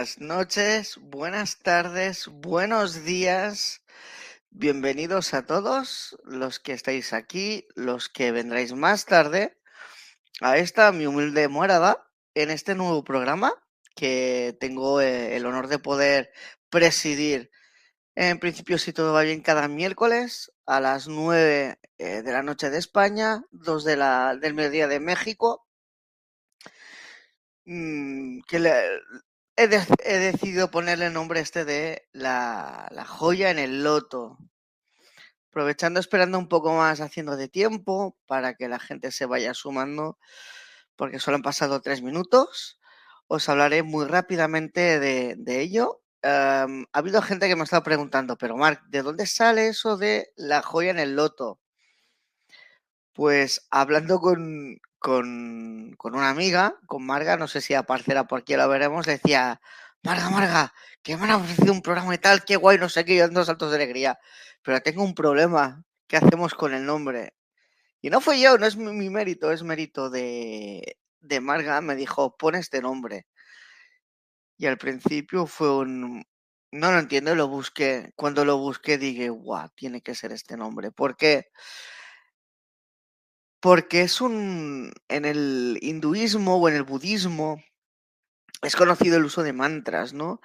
Buenas noches, buenas tardes, buenos días. Bienvenidos a todos los que estáis aquí, los que vendréis más tarde a esta mi humilde morada en este nuevo programa que tengo eh, el honor de poder presidir. En principio, si todo va bien, cada miércoles a las 9 eh, de la noche de España, 2 de la, del mediodía de México Mm, he, de- he decidido ponerle el nombre este de la, la joya en el loto. Aprovechando, esperando un poco más, haciendo de tiempo para que la gente se vaya sumando, porque solo han pasado tres minutos. Os hablaré muy rápidamente de, ello. Am, ha habido gente que me ha estado preguntando, pero Marc, ¿de dónde sale eso de la joya en el loto? Pues hablando con, con, con una amiga, con Marga, no sé si aparecerá por aquí, la veremos, decía, Marga, Marga, que me han ofrecido un programa y tal, qué guay, no sé qué, yo dando saltos de alegría, pero tengo un problema, ¿qué hacemos con el nombre? Y no fue yo, no es mi, mérito, es mérito de, de Marga, me dijo, pon este nombre. Y al principio fue un... No lo entiendo, lo busqué. Cuando lo busqué dije, guau, tiene que ser este nombre. ¿Por qué? Porque es un... En el hinduismo o en el budismo es conocido el uso de mantras, ¿no?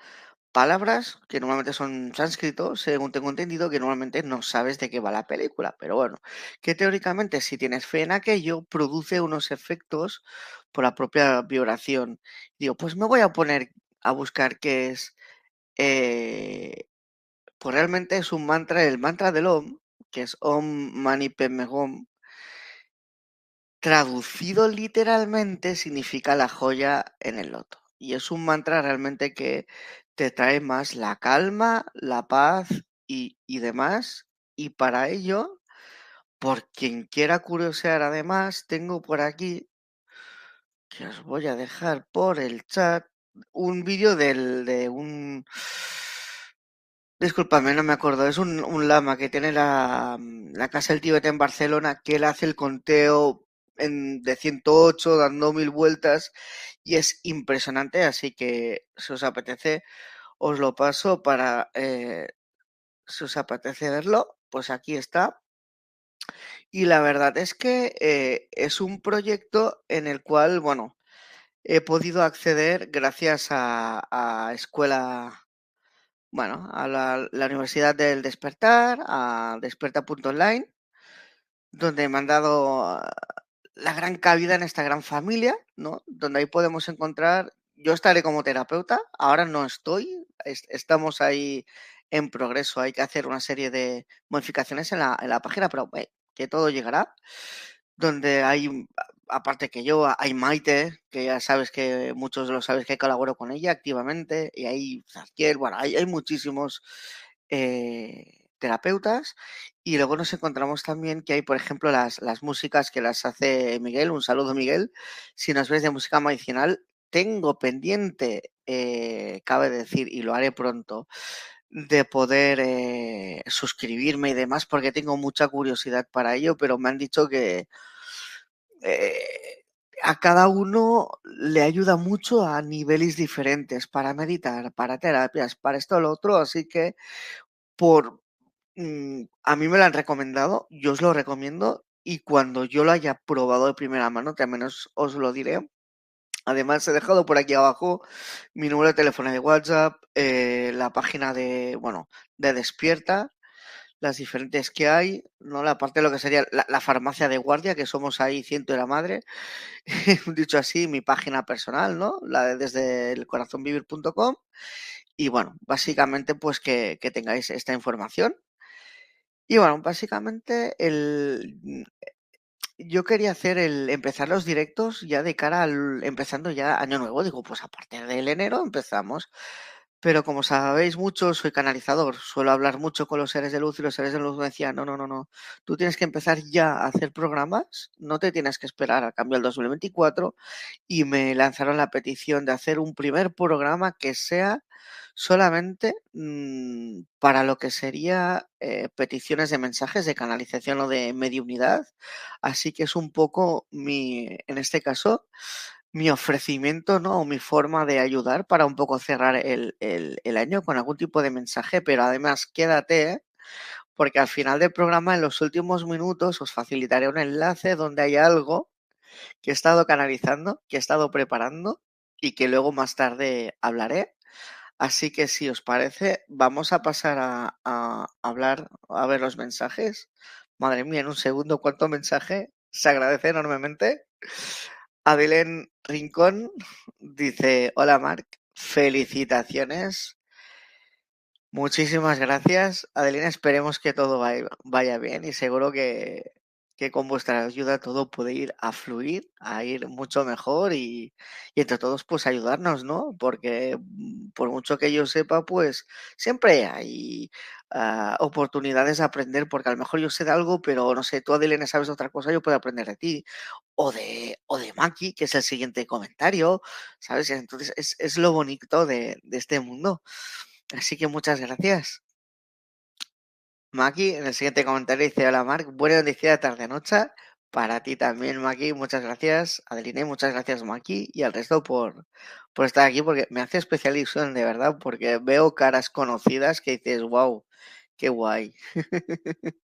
Palabras que normalmente son sánscritos, según tengo entendido, que normalmente no sabes de qué va la película, pero bueno, que teóricamente si tienes fe en aquello, produce unos efectos por la propia vibración. Digo, pues me voy a poner a buscar qué es... eh, pues realmente es un mantra, el mantra del Om, que es Om Mani Padme Hum, traducido literalmente significa la joya en el loto. Y es un mantra realmente que te trae más la calma, la paz y, y demás. Y para ello, por quien quiera curiosear además, tengo por aquí, que os voy a dejar por el chat, un vídeo de un... Disculpadme, no me acuerdo. Es un, lama que tiene la, la Casa del Tíbet en Barcelona, que él hace el conteo en, de 108, dando mil vueltas, y es impresionante. Así que, si os apetece, os lo paso para, eh, si os apetece verlo, pues aquí está. Y la verdad es que eh, es un proyecto en el cual, bueno, he podido acceder gracias a, Escuela bueno, a la, la Universidad del Despertar, a desperta.online, donde me han dado la gran cabida en esta gran familia, ¿no? Donde ahí podemos encontrar, yo estaré como terapeuta, ahora no estoy, estamos ahí en progreso, hay que hacer una serie de modificaciones en la, en la página, pero eh, que todo llegará, donde hay, aparte que yo, hay Maite, que ya sabes que muchos lo sabes que colaboro con ella activamente, y hay Zaskiel, bueno, hay, hay muchísimos eh, terapeutas, y luego nos encontramos también que hay, por ejemplo, las, las músicas que las hace Miguel, un saludo Miguel, si nos ves de música medicinal, tengo pendiente, eh, cabe decir, y lo haré pronto, de poder eh, suscribirme y demás, porque tengo mucha curiosidad para ello, pero me han dicho que eh, a cada uno le ayuda mucho a niveles diferentes para meditar, para terapias, para esto o lo otro, así que por a mí me lo han recomendado, yo os lo recomiendo y cuando yo lo haya probado de primera mano, también os, os lo diré. Además, he dejado por aquí abajo mi número de teléfono de WhatsApp, eh, la página de, bueno, de Despierta, las diferentes que hay, ¿no? La parte de lo que sería la, farmacia de guardia, que somos ahí ciento de la madre, dicho así, mi página personal, ¿no? La de desde el corazonvivir.com. Y bueno, básicamente, pues que tengáis esta información. Y bueno, básicamente el, yo quería hacer el empezar los directos ya de cara al empezando ya año nuevo. Digo, pues a partir del enero empezamos. Pero como sabéis mucho, soy canalizador. Suelo hablar mucho con los seres de luz y los seres de luz me decían, no, no, no, no. Tú tienes que empezar ya a hacer programas. No te tienes que esperar al cambio del 2024. Y me lanzaron la petición de hacer un primer programa que sea solamente mmm, para lo que sería eh, peticiones de mensajes de canalización o de mediunidad. Así que es un poco mi, en este caso, mi ofrecimiento, ¿no? O mi forma de ayudar para un poco cerrar el año con algún tipo de mensaje, pero además quédate, ¿eh? porque al final del programa, en los últimos minutos, os facilitaré un enlace donde hay algo que he estado canalizando, que he estado preparando y que luego más tarde hablaré. Así que si os parece, vamos a pasar a, hablar, a ver los mensajes. Madre mía, en un segundo, ¿cuánto mensaje? Se agradece enormemente. Adelén Rincón dice, hola Marc, felicitaciones. Muchísimas gracias. Adelina, esperemos que todo vaya bien y seguro que, que, con vuestra ayuda todo puede ir a fluir, a ir mucho mejor y, y, entre todos pues ayudarnos, ¿no? Porque mm, por mucho que yo sepa, pues siempre hay uh, oportunidades de aprender, porque a lo mejor yo sé de algo, pero no sé, tú Adelina sabes otra cosa, yo puedo aprender de ti. O de, o de Maki, que es el siguiente comentario, ¿sabes? Entonces es, es lo bonito de, de este mundo. Así que muchas gracias. Maki, en el siguiente comentario dice, hola Marc, buena noticia tarde-noche. Para ti también, Maki, muchas gracias. Adeline, muchas gracias, Maki. Y al resto por, por estar aquí, porque me hace especial ilusión, de verdad, porque veo caras conocidas que dices, wow, qué guay.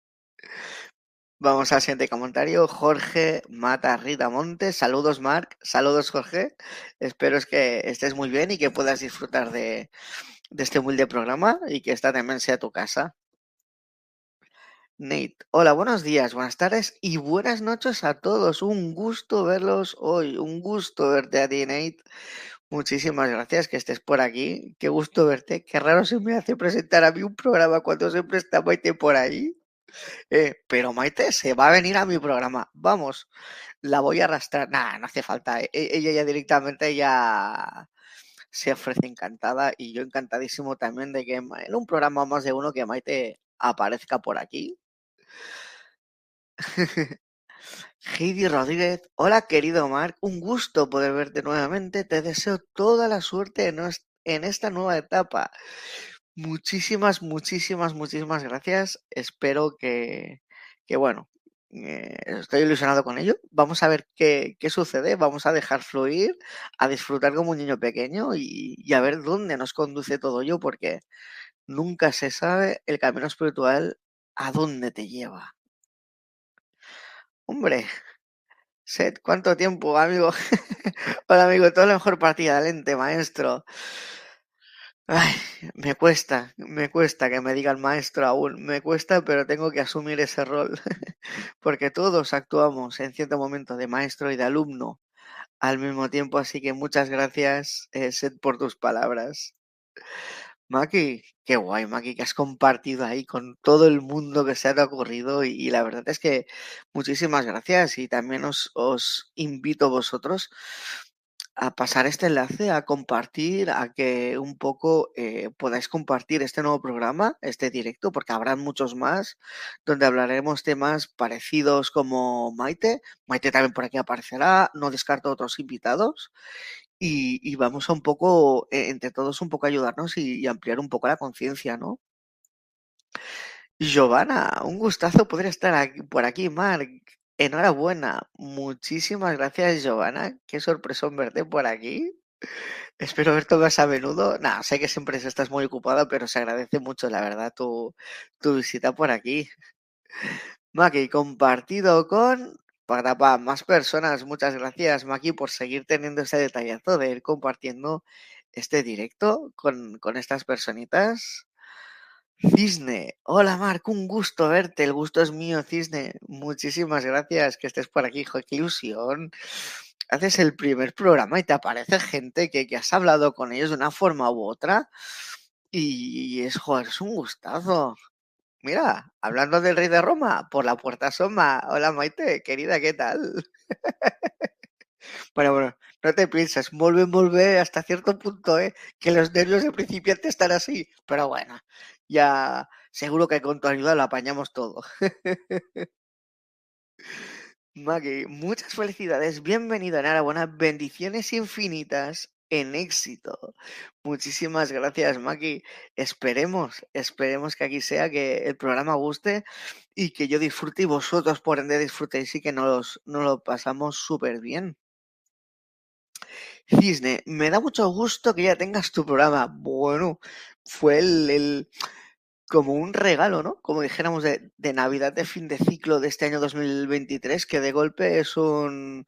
Vamos al siguiente comentario. Jorge Mata Rita Montes. Saludos, Marc. Saludos, Jorge. Espero es que estés muy bien y que puedas disfrutar de, de este humilde programa y que esta también sea tu casa. Nate, hola, buenos días, buenas tardes y buenas noches a todos. Un gusto verlos hoy, un gusto verte a ti, Nate. Muchísimas gracias que estés por aquí. Qué gusto verte. Qué raro se me hace presentar a mí un programa cuando siempre está Maite por ahí. Eh, pero Maite se va a venir a mi programa. Vamos, la voy a arrastrar. Nada, no hace falta. E-, ella ya directamente ya se ofrece encantada y yo encantadísimo también de que en un programa más de uno que Maite aparezca por aquí. Heidi Rodríguez, hola querido Marc, un gusto poder verte nuevamente, te deseo toda la suerte en esta nueva etapa. Muchísimas, muchísimas, muchísimas gracias. Espero que, que bueno, eh, estoy ilusionado con ello. Vamos a ver qué, qué, sucede, vamos a dejar fluir, a disfrutar como un niño pequeño y, y, a ver dónde nos conduce todo ello, porque nunca se sabe el camino espiritual a dónde te lleva. Hombre, Seth, ¿cuánto tiempo, amigo? Hola, amigo, todo lo mejor para ti, adelante, maestro. Ay, me cuesta, me cuesta que me digan maestro aún, me cuesta, pero tengo que asumir ese rol, porque todos actuamos en cierto momento de maestro y de alumno al mismo tiempo, así que muchas gracias, eh, Seth, por tus palabras. Maki, qué guay, Maki, que has compartido ahí con todo el mundo que se ha ocurrido y, la verdad es que muchísimas gracias y también os, os invito vosotros a pasar este enlace, a compartir, a que un poco eh, podáis compartir este nuevo programa, este directo, porque habrá muchos más, donde hablaremos temas parecidos como Maite. Maite también por aquí aparecerá, no descarto otros invitados. Y, vamos a un poco, eh, entre todos, un poco ayudarnos y, ampliar un poco la conciencia, ¿no? Giovanna, un gustazo poder estar aquí, por aquí, Marc. Enhorabuena. Muchísimas gracias, Giovanna. Qué sorpresón verte por aquí. Espero verte más a menudo. Nah, sé que siempre estás muy ocupada, pero se agradece mucho, la verdad, tu, tu visita por aquí. Maki, compartido con para, más personas. Muchas gracias, Maki, por seguir teniendo ese detallazo de ir compartiendo este directo con, con estas personitas. Cisne, hola Marc, un gusto verte, el gusto es mío, Cisne. Muchísimas gracias que estés por aquí, hijo, qué ilusión. Haces el primer programa y te aparece gente que, que has hablado con ellos de una forma u otra y es, joder, es un gustazo. Mira, hablando del rey de Roma, por la puerta asoma. Hola Maite, querida, ¿qué tal? Bueno, bueno, no te pienses, vuelve, vuelve hasta cierto punto, ¿eh? Que los nervios de principiante están así, pero bueno, ya seguro que con tu ayuda lo apañamos todo. Maggie, muchas felicidades, bienvenido, enhorabuena, bendiciones infinitas en éxito. Muchísimas gracias, Maki. Esperemos, esperemos que aquí sea que el programa guste y que yo disfrute y vosotros por ende disfrutéis y que nos, nos lo pasamos súper bien. Cisne, me da mucho gusto que ya tengas tu programa. Bueno, fue el, el como un regalo, ¿no? Como dijéramos de, de, Navidad de fin de ciclo de este año 2023, que de golpe es un...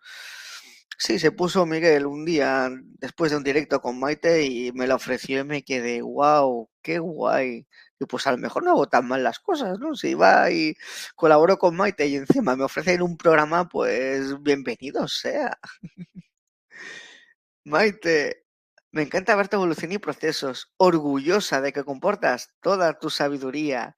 Sí, se puso Miguel un día después de un directo con Maite y me lo ofreció y me quedé, wow, qué guay. Y pues a lo mejor no hago tan mal las cosas, ¿no? Si va y colaboro con Maite y encima me ofrecen un programa, pues bienvenido sea. Maite, me encanta verte evolución y procesos, orgullosa de que comportas toda tu sabiduría.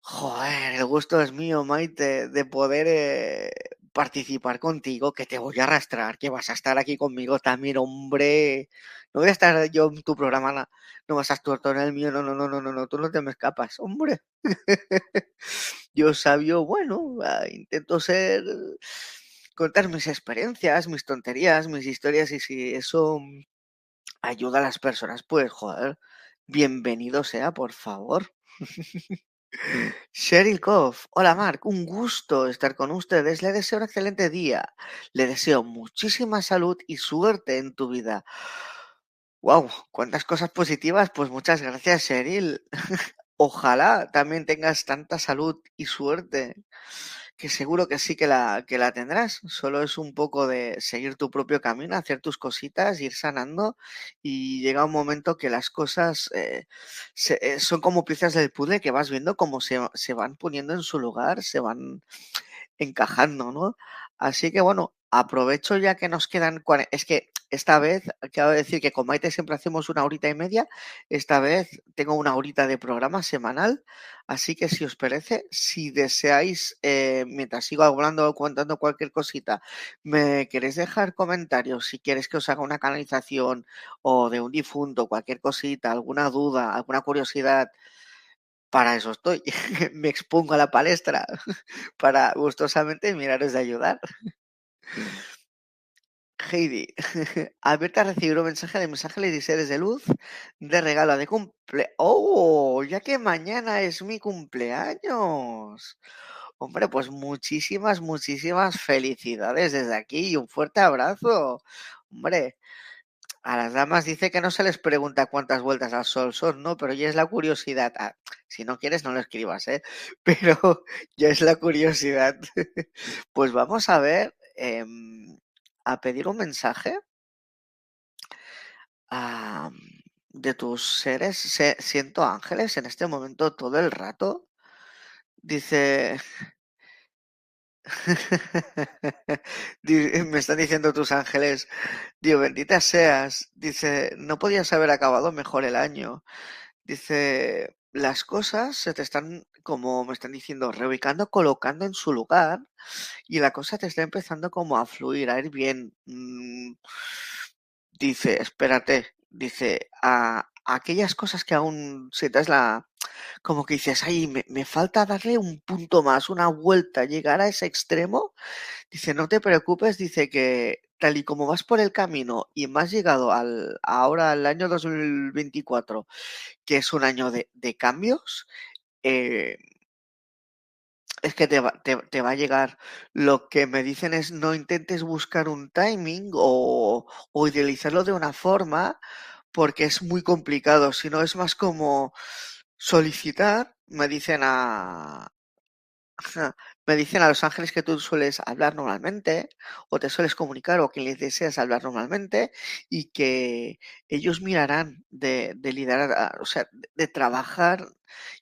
Joder, el gusto es mío, Maite, de poder eh, participar contigo, que te voy a arrastrar, que vas a estar aquí conmigo también, hombre. No voy a estar yo en tu programa, no vas a estar tú en el mío, no, no, no, no, no, no, tú no te me escapas, hombre. yo sabio, bueno, ah, intento ser contar mis experiencias, mis tonterías, mis historias y si eso ayuda a las personas, pues joder, bienvenido sea, por favor. Sheryl Koff, hola Mark, un gusto estar con ustedes. Le deseo un excelente día. Le deseo muchísima salud y suerte en tu vida. Wow, cuántas cosas positivas. Pues muchas gracias, Sheryl. Ojalá también tengas tanta salud y suerte que seguro que sí que la, que la tendrás. Solo es un poco de seguir tu propio camino, hacer tus cositas, ir sanando y llega un momento que las cosas eh, se, eh, son como piezas del puzzle que vas viendo cómo se, se van poniendo en su lugar, se van encajando, ¿no? Así que bueno, aprovecho ya que nos quedan. Es que esta vez, quiero decir que con Maite siempre hacemos una horita y media. Esta vez tengo una horita de programa semanal. Así que si os parece, si deseáis, eh, mientras sigo hablando o contando cualquier cosita, me queréis dejar comentarios, si quieres que os haga una canalización o de un difunto, cualquier cosita, alguna duda, alguna curiosidad. Para eso estoy. me expongo a la palestra para gustosamente miraros de ayudar. Heidi, Alberta recibió un mensaje de mensaje le dice desde luz de regalo de cumple. ¡Oh! Ya que mañana es mi cumpleaños. Hombre, pues muchísimas, muchísimas felicidades desde aquí y un fuerte abrazo. Hombre, a las damas dice que no se les pregunta cuántas vueltas al sol son, ¿no? Pero ya es la curiosidad. Ah, si no quieres, no lo escribas, ¿eh? Pero ya es la curiosidad. Pues vamos a ver em, a pedir un mensaje. de tus seres, siento ángeles en este momento todo el rato. Dice, me están diciendo tus ángeles, Dios bendita seas. Dice, no podías haber acabado mejor el año. Dice, las cosas se te están, como me están diciendo, reubicando, colocando en su lugar y la cosa te está empezando como a fluir, a ir bien. Mm, dice, espérate, dice, a, aquellas cosas que aún te la, como que dices, ay, me, falta darle un punto más, una vuelta, llegar a ese extremo. Dice, no te preocupes, dice que tal y como vas por el camino y has llegado al, ahora al año 2024, que es un año de, cambios, eh, es que te va, te va, a llegar. Lo que me dicen es no intentes buscar un timing o, o idealizarlo de una forma porque es muy complicado, sino es más como solicitar, me dicen a, me dicen a los ángeles que tú sueles hablar normalmente o te sueles comunicar o que les deseas hablar normalmente y que ellos mirarán de, de liderar, o sea, de trabajar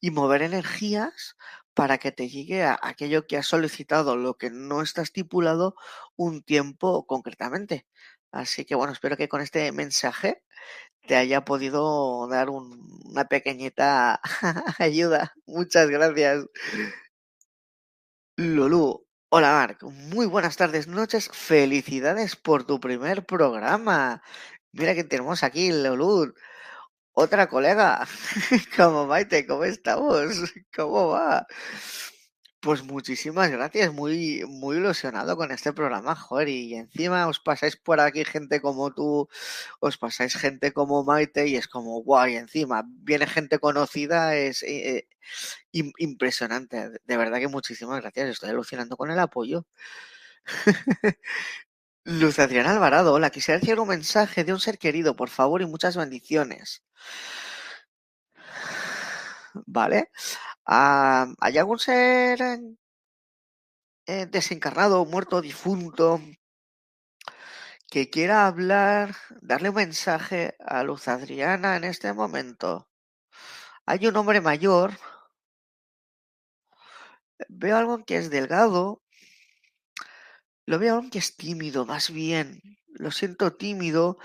y mover energías para que te llegue a aquello que has solicitado, lo que no está estipulado un tiempo concretamente. Así que bueno, espero que con este mensaje te haya podido dar un, una pequeñita ayuda. Muchas gracias. Lulú, hola Marc, muy buenas tardes, noches, felicidades por tu primer programa. Mira que tenemos aquí, Lulú, otra colega, como Maite, ¿cómo estamos? ¿Cómo va? Pues muchísimas gracias, muy, muy ilusionado con este programa, joder, y encima os pasáis por aquí gente como tú, os pasáis gente como Maite y es como guay, encima viene gente conocida, es eh, impresionante, de verdad que muchísimas gracias, estoy alucinando con el apoyo. Luz Adriana Alvarado, hola, quisiera decir un mensaje de un ser querido, por favor, y muchas bendiciones. ¿Vale? Ah, ¿Hay algún ser eh, desencarnado, muerto, difunto, que quiera hablar, darle un mensaje a Luz Adriana en este momento? Hay un hombre mayor. Veo algo que es delgado. Lo veo algo que es tímido, más bien. Lo siento tímido.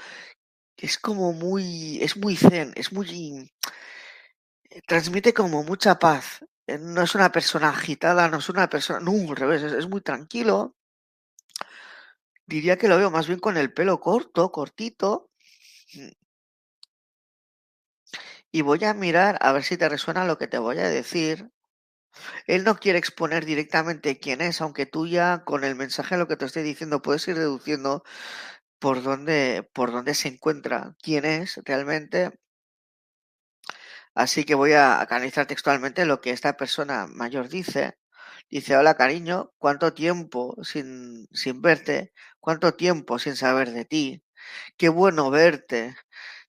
Es como muy. Es muy zen, es muy transmite como mucha paz. Eh, no es una persona agitada, no es una persona, no, al revés, es, muy tranquilo. Diría que lo veo más bien con el pelo corto, cortito. Y voy a mirar a ver si te resuena lo que te voy a decir. Él no quiere exponer directamente quién es, aunque tú ya con el mensaje lo que te estoy diciendo puedes ir deduciendo por dónde, por dónde se encuentra, quién es realmente Así que voy a canalizar textualmente lo que esta persona mayor dice. Dice, hola cariño, ¿cuánto tiempo sin, sin verte? ¿Cuánto tiempo sin saber de ti? Qué bueno verte.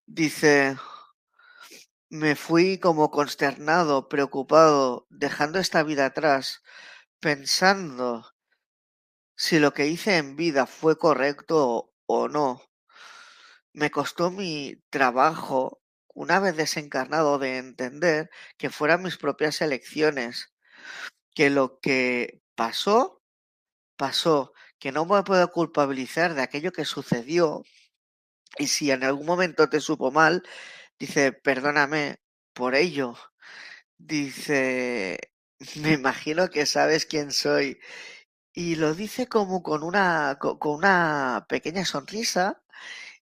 Dice, me fui como consternado, preocupado, dejando esta vida atrás, pensando si lo que hice en vida fue correcto o no. Me costó mi trabajo una vez desencarnado, de entender que fueran mis propias elecciones, que lo que pasó, pasó, que no me puedo culpabilizar de aquello que sucedió, y si en algún momento te supo mal, dice, perdóname por ello. Dice, me imagino que sabes quién soy. Y lo dice como con una, con una pequeña sonrisa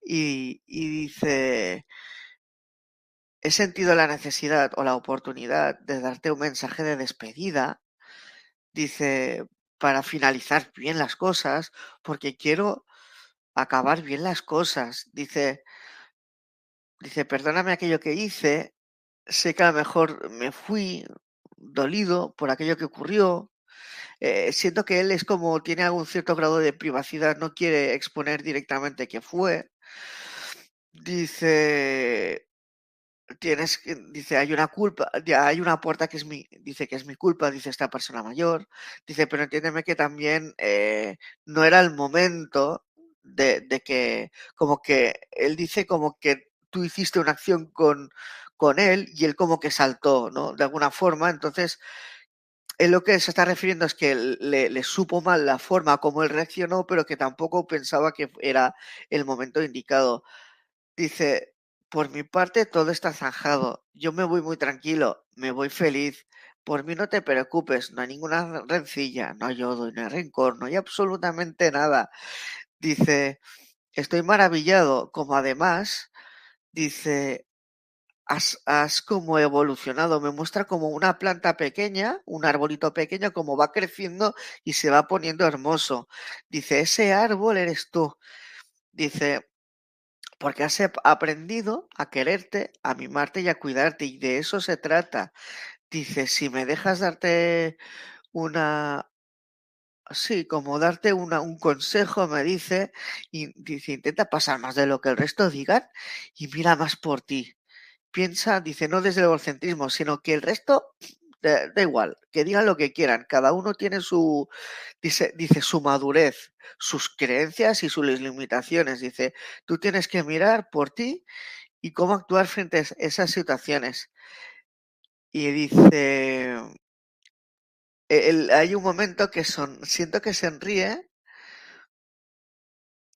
y, y dice, he sentido la necesidad o la oportunidad de darte un mensaje de despedida, dice, para finalizar bien las cosas, porque quiero acabar bien las cosas. Dice, dice, perdóname aquello que hice, sé que a lo mejor me fui dolido por aquello que ocurrió. Eh, siento que él es como tiene algún cierto grado de privacidad, no quiere exponer directamente qué fue. Dice, tienes dice, hay una culpa, hay una puerta que es mi, dice que es mi culpa, dice esta persona mayor, dice, pero entiéndeme que también eh, no era el momento de, de, que, como que, él dice como que tú hiciste una acción con, con él y él como que saltó, ¿no? De alguna forma, entonces él lo que se está refiriendo es que le, le, supo mal la forma como él reaccionó, pero que tampoco pensaba que era el momento indicado. Dice, por mi parte todo está zanjado, yo me voy muy tranquilo, me voy feliz, por mí no te preocupes, no hay ninguna rencilla, no hay odio, no hay rencor, no hay absolutamente nada. Dice, estoy maravillado, como además, dice, has, has, como evolucionado, me muestra como una planta pequeña, un arbolito pequeño, como va creciendo y se va poniendo hermoso. Dice, ese árbol eres tú. Dice, porque has aprendido a quererte, a mimarte y a cuidarte, y de eso se trata. Dice, si me dejas darte una, Sí, como darte una, un consejo, me dice, y dice, intenta pasar más de lo que el resto digan y mira más por ti. Piensa, dice, no desde el egocentrismo, sino que el resto da, igual, que digan lo que quieran. Cada uno tiene su, dice, dice, su madurez, sus creencias y sus limitaciones. Dice, tú tienes que mirar por ti y cómo actuar frente a esas situaciones. Y dice, el, hay un momento que son, siento que se ríe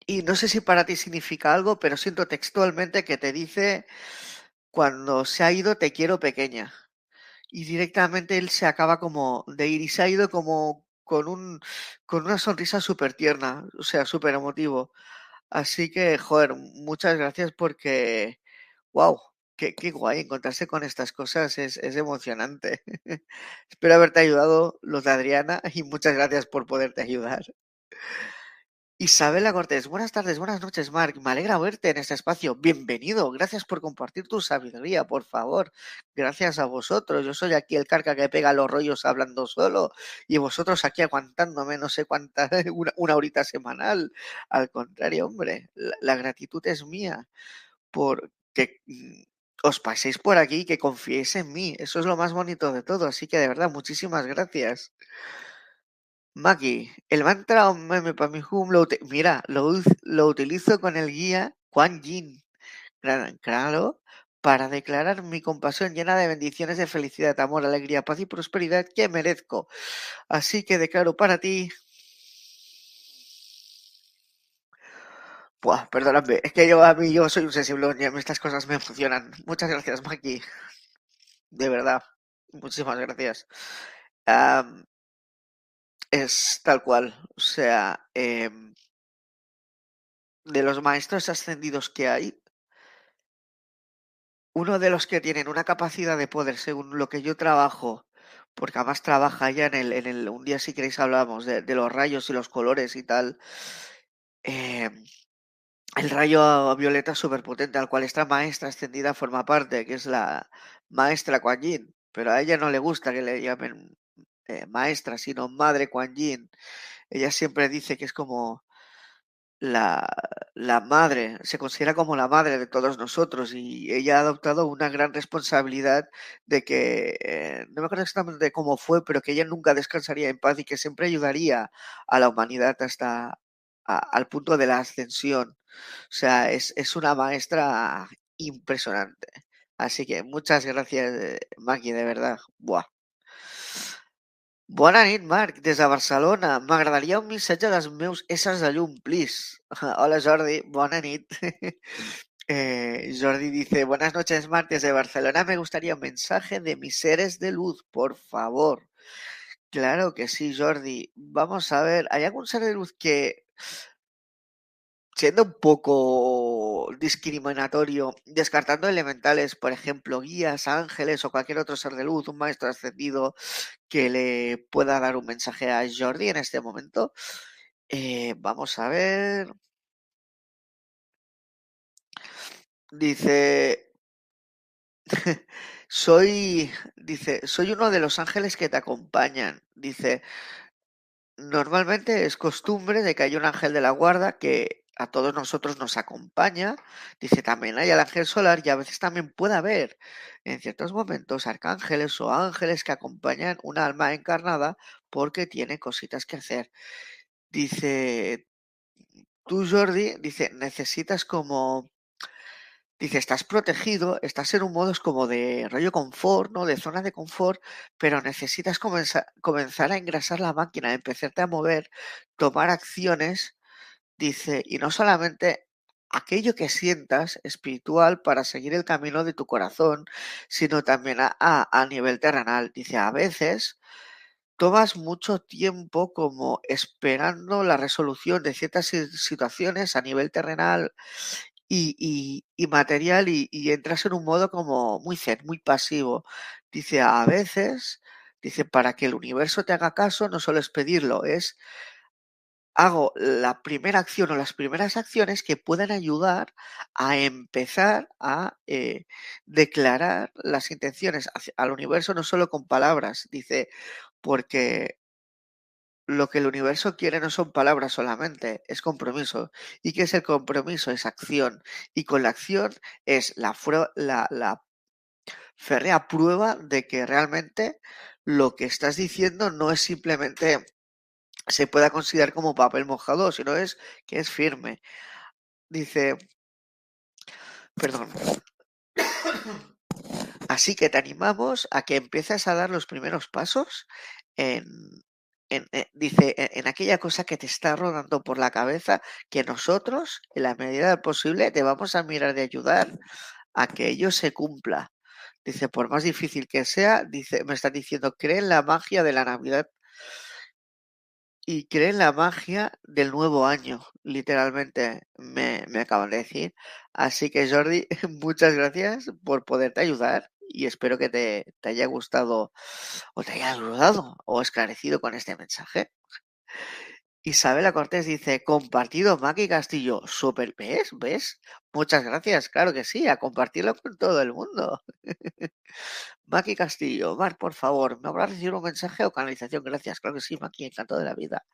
y no sé si para ti significa algo, pero siento textualmente que te dice cuando se ha ido te quiero pequeña. Y directamente él se acaba como de ir y se ha ido como con un con una sonrisa súper tierna, o sea, súper emotivo. Así que, joder, muchas gracias porque, wow, Qué, qué guay, encontrarse con estas cosas es, es emocionante. Espero haberte ayudado, los de Adriana, y muchas gracias por poderte ayudar. Isabela Cortés, buenas tardes, buenas noches, Marc. Me alegra verte en este espacio. Bienvenido. Gracias por compartir tu sabiduría, por favor. Gracias a vosotros. Yo soy aquí el carca que pega los rollos hablando solo y vosotros aquí aguantándome no sé cuánta, una, una horita semanal. Al contrario, hombre, la, la gratitud es mía porque os paséis por aquí y que confiéis en mí. Eso es lo más bonito de todo. Así que de verdad, muchísimas gracias. Maki, el mantra meme para mi home lo, mira, lo, lo, utilizo con el guía Quan Yin. Claro, para declarar mi compasión llena de bendiciones de felicidad, amor, alegría, paz y prosperidad que merezco. Así que declaro para ti Buah, perdóname, es que yo a mí yo soy un sensible estas cosas me emocionan. Muchas gracias, Maki. De verdad, muchísimas gracias. Es tal cual, o sea, eh, de los maestros ascendidos que hay, uno de los que tienen una capacidad de poder, según lo que yo trabajo, porque además trabaja ya en el, en el un día si queréis hablamos de, los rayos y los colores y tal, eh, el rayo violeta superpotente al cual esta maestra ascendida forma parte, que es la maestra Kuan Yin, pero a ella no le gusta que le llamen eh, maestra, sino madre Kuan Yin. Ella siempre dice que es como la, la madre, se considera como la madre de todos nosotros y ella ha adoptado una gran responsabilidad de que, eh, no me acuerdo exactamente cómo fue, pero que ella nunca descansaría en paz y que siempre ayudaría a la humanidad hasta a, al punto de la ascensión. O sea, es, es una maestra impresionante. Así que muchas gracias, eh, Maki, de verdad. Buah. Bona nit, Marc, des de Barcelona. M'agradaria un missatge dels meus éssers de llum, please. Hola, Jordi, bona. Eh, Jordi dice, buenas noches, Marc, desde Barcelona. Me gustaría un mensaje de mis seres de luz, por favor. Claro que sí, Jordi. Vamos a ver, ¿hay algún ser de luz que siendo un poco discriminatorio, descartando elementales, por ejemplo, guías, ángeles o cualquier otro ser de luz, un maestro ascendido que le pueda dar un mensaje a Jordi en este momento. Eh, vamos a ver. Dice, soy, dice, soy uno de los ángeles que te acompañan. Dice, normalmente es costumbre de que haya un ángel de la guarda que a todos nosotros nos acompaña. Dice, también hay el ángel solar y a veces también puede haber en ciertos momentos arcángeles o ángeles que acompañan una alma encarnada porque tiene cositas que hacer. Dice, tú Jordi, dice, necesitas como dice, estás protegido, estás en un modo como de rollo confort, ¿no? De zona de confort, pero necesitas comenzar, comenzar a engrasar la máquina, empezarte a mover, tomar acciones, dice, y no solamente aquello que sientas espiritual para seguir el camino de tu corazón, sino también a, a, nivel terrenal. Dice, a veces tomas mucho tiempo como esperando la resolución de ciertas situaciones a nivel terrenal y, y, material y, y, entras en un modo como muy zen, muy pasivo. Dice, a veces, dice, para que el universo te haga caso, no solo es pedirlo, es hago la primera acción o las primeras acciones que puedan ayudar a empezar a eh, declarar las intenciones al universo, no solo con palabras, dice, porque lo que el universo quiere no son palabras solamente, es compromiso. ¿Y qué es el compromiso? Es acción. Y con la acción es la, la, la férrea prueba de que realmente lo que estás diciendo no es simplemente se pueda considerar como papel mojado, sino es que es firme. Dice, perdón. Así que te animamos a que empieces a dar los primeros pasos en, eh, dice, e, en, aquella cosa que te está rodando por la cabeza, que nosotros, en la medida posible, te vamos a mirar de ayudar a que ello se cumpla. Dice, por más difícil que sea, dice, me está diciendo, cree en la magia de la Navidad y cree en la magia del nuevo año, literalmente me, me acaban de decir. Así que Jordi, muchas gracias por poderte ayudar y espero que te, te haya gustado o te haya ayudado o esclarecido con este mensaje. Isabela Cortés dice, compartido Maki Castillo, super, ¿ves? ¿Ves? Muchas gracias, claro que sí, a compartirlo con todo el mundo. Maki Castillo, Mar, por favor, ¿me habrá recibido un mensaje o canalización? Gracias, claro que sí, Maki, encantado de la vida.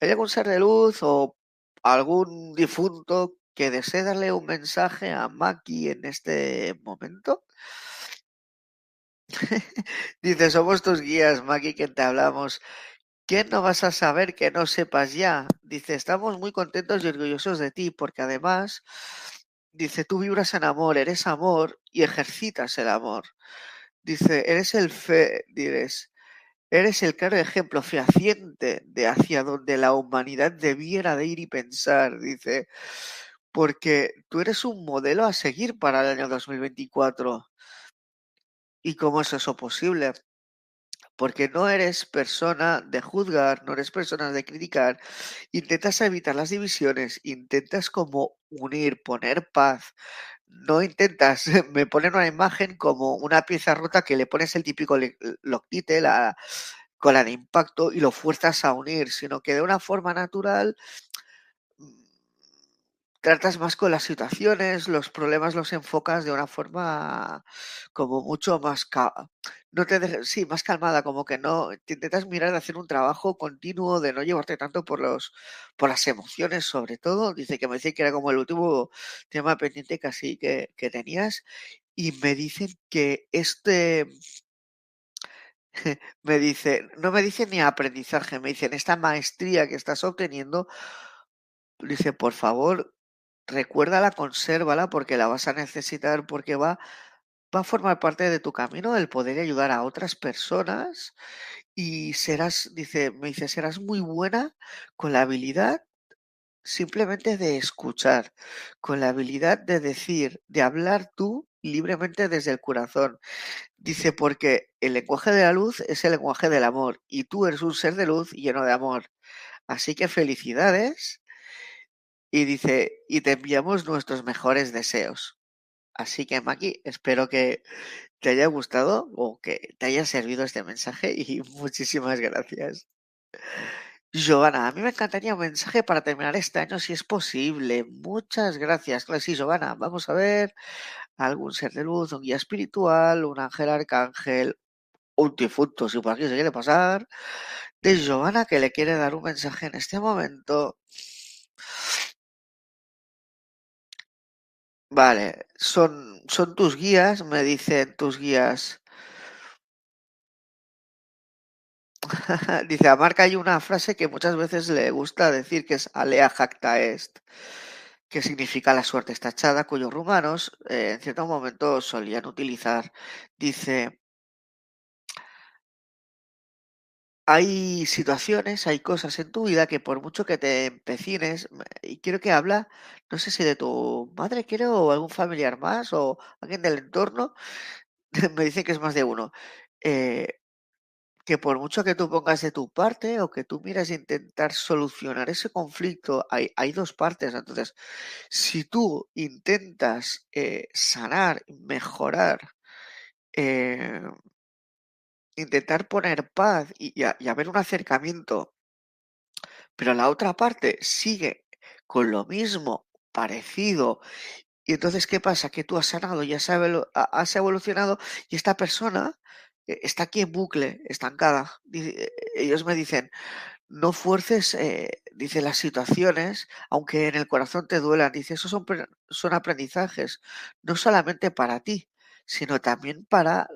¿Hay algún ser de luz o algún difunto que desee darle un mensaje a Maki en este momento? Dice, somos tus guías, Maki, que te hablamos. ¿Qué no vas a saber que no sepas ya? Dice, estamos muy contentos y orgullosos de ti, porque además, dice, tú vibras en amor, eres amor y ejercitas el amor. Dice, eres el fe, dices, eres el claro ejemplo fehaciente de hacia donde la humanidad debiera de ir y pensar, dice, porque tú eres un modelo a seguir para el año 2024. ¿Y cómo es eso posible? Porque no eres persona de juzgar, no eres persona de criticar, intentas evitar las divisiones, intentas como unir, poner paz, no intentas, me ponen una imagen como una pieza rota que le pones el típico loctite, la cola de impacto y lo fuerzas a unir, sino que de una forma natural tratas más con las situaciones, los problemas los enfocas de una forma como mucho más, no te más calmada, como que no, te intentas mirar de hacer un trabajo continuo, de no llevarte tanto por los, por las emociones sobre todo. Dice que me dice que era como el último tema pendiente casi que, que tenías. Y me dicen que este, me dice, no me dicen ni aprendizaje, me dicen esta maestría que estás obteniendo, dice, por favor, recuérdala, consérvala porque la vas a necesitar, porque va, va a formar parte de tu camino el poder ayudar a otras personas y serás, dice, me dice, serás muy buena con la habilidad simplemente de escuchar, con la habilidad de decir, de hablar tú libremente desde el corazón. Dice, porque el lenguaje de la luz es el lenguaje del amor y tú eres un ser de luz lleno de amor. Así que felicidades y dice, y te enviamos nuestros mejores deseos. Así que, Maki, espero que te haya gustado o que te haya servido este mensaje y muchísimas gracias. Giovanna, a mí me encantaría un mensaje para terminar este año si es posible. Muchas gracias. Claro, sí, Giovanna, vamos a ver algún ser de luz, un guía espiritual, un ángel arcángel, un difunto, si por aquí se quiere pasar, de Giovanna que le quiere dar un mensaje en este momento. Vale, son, son tus guías, me dicen tus guías. Dice, a Marca hay una frase que muchas veces le gusta decir que es alea jacta est. que significa la suerte está echada, cuyos rumanos eh, en cierto momento solían utilizar. Dice, hay situaciones, hay cosas en tu vida que por mucho que te empecines, y quiero que habla, no sé si de tu madre, quiero, o algún familiar más, o alguien del entorno, me dice que es más de uno. Eh, que por mucho que tú pongas de tu parte o que tú miras intentar solucionar ese conflicto, hay, hay dos partes. Entonces, si tú intentas eh, sanar, mejorar, eh, intentar poner paz y, haber un acercamiento, pero la otra parte sigue con lo mismo, parecido, y entonces, ¿qué pasa? Que tú has sanado, ya has evolucionado y esta persona eh, está aquí en bucle, estancada. Eh, ellos me dicen, no fuerces, eh, dice, las situaciones, aunque en el corazón te duelan. Dice, esos son aprendizajes, no solamente para ti, sino también para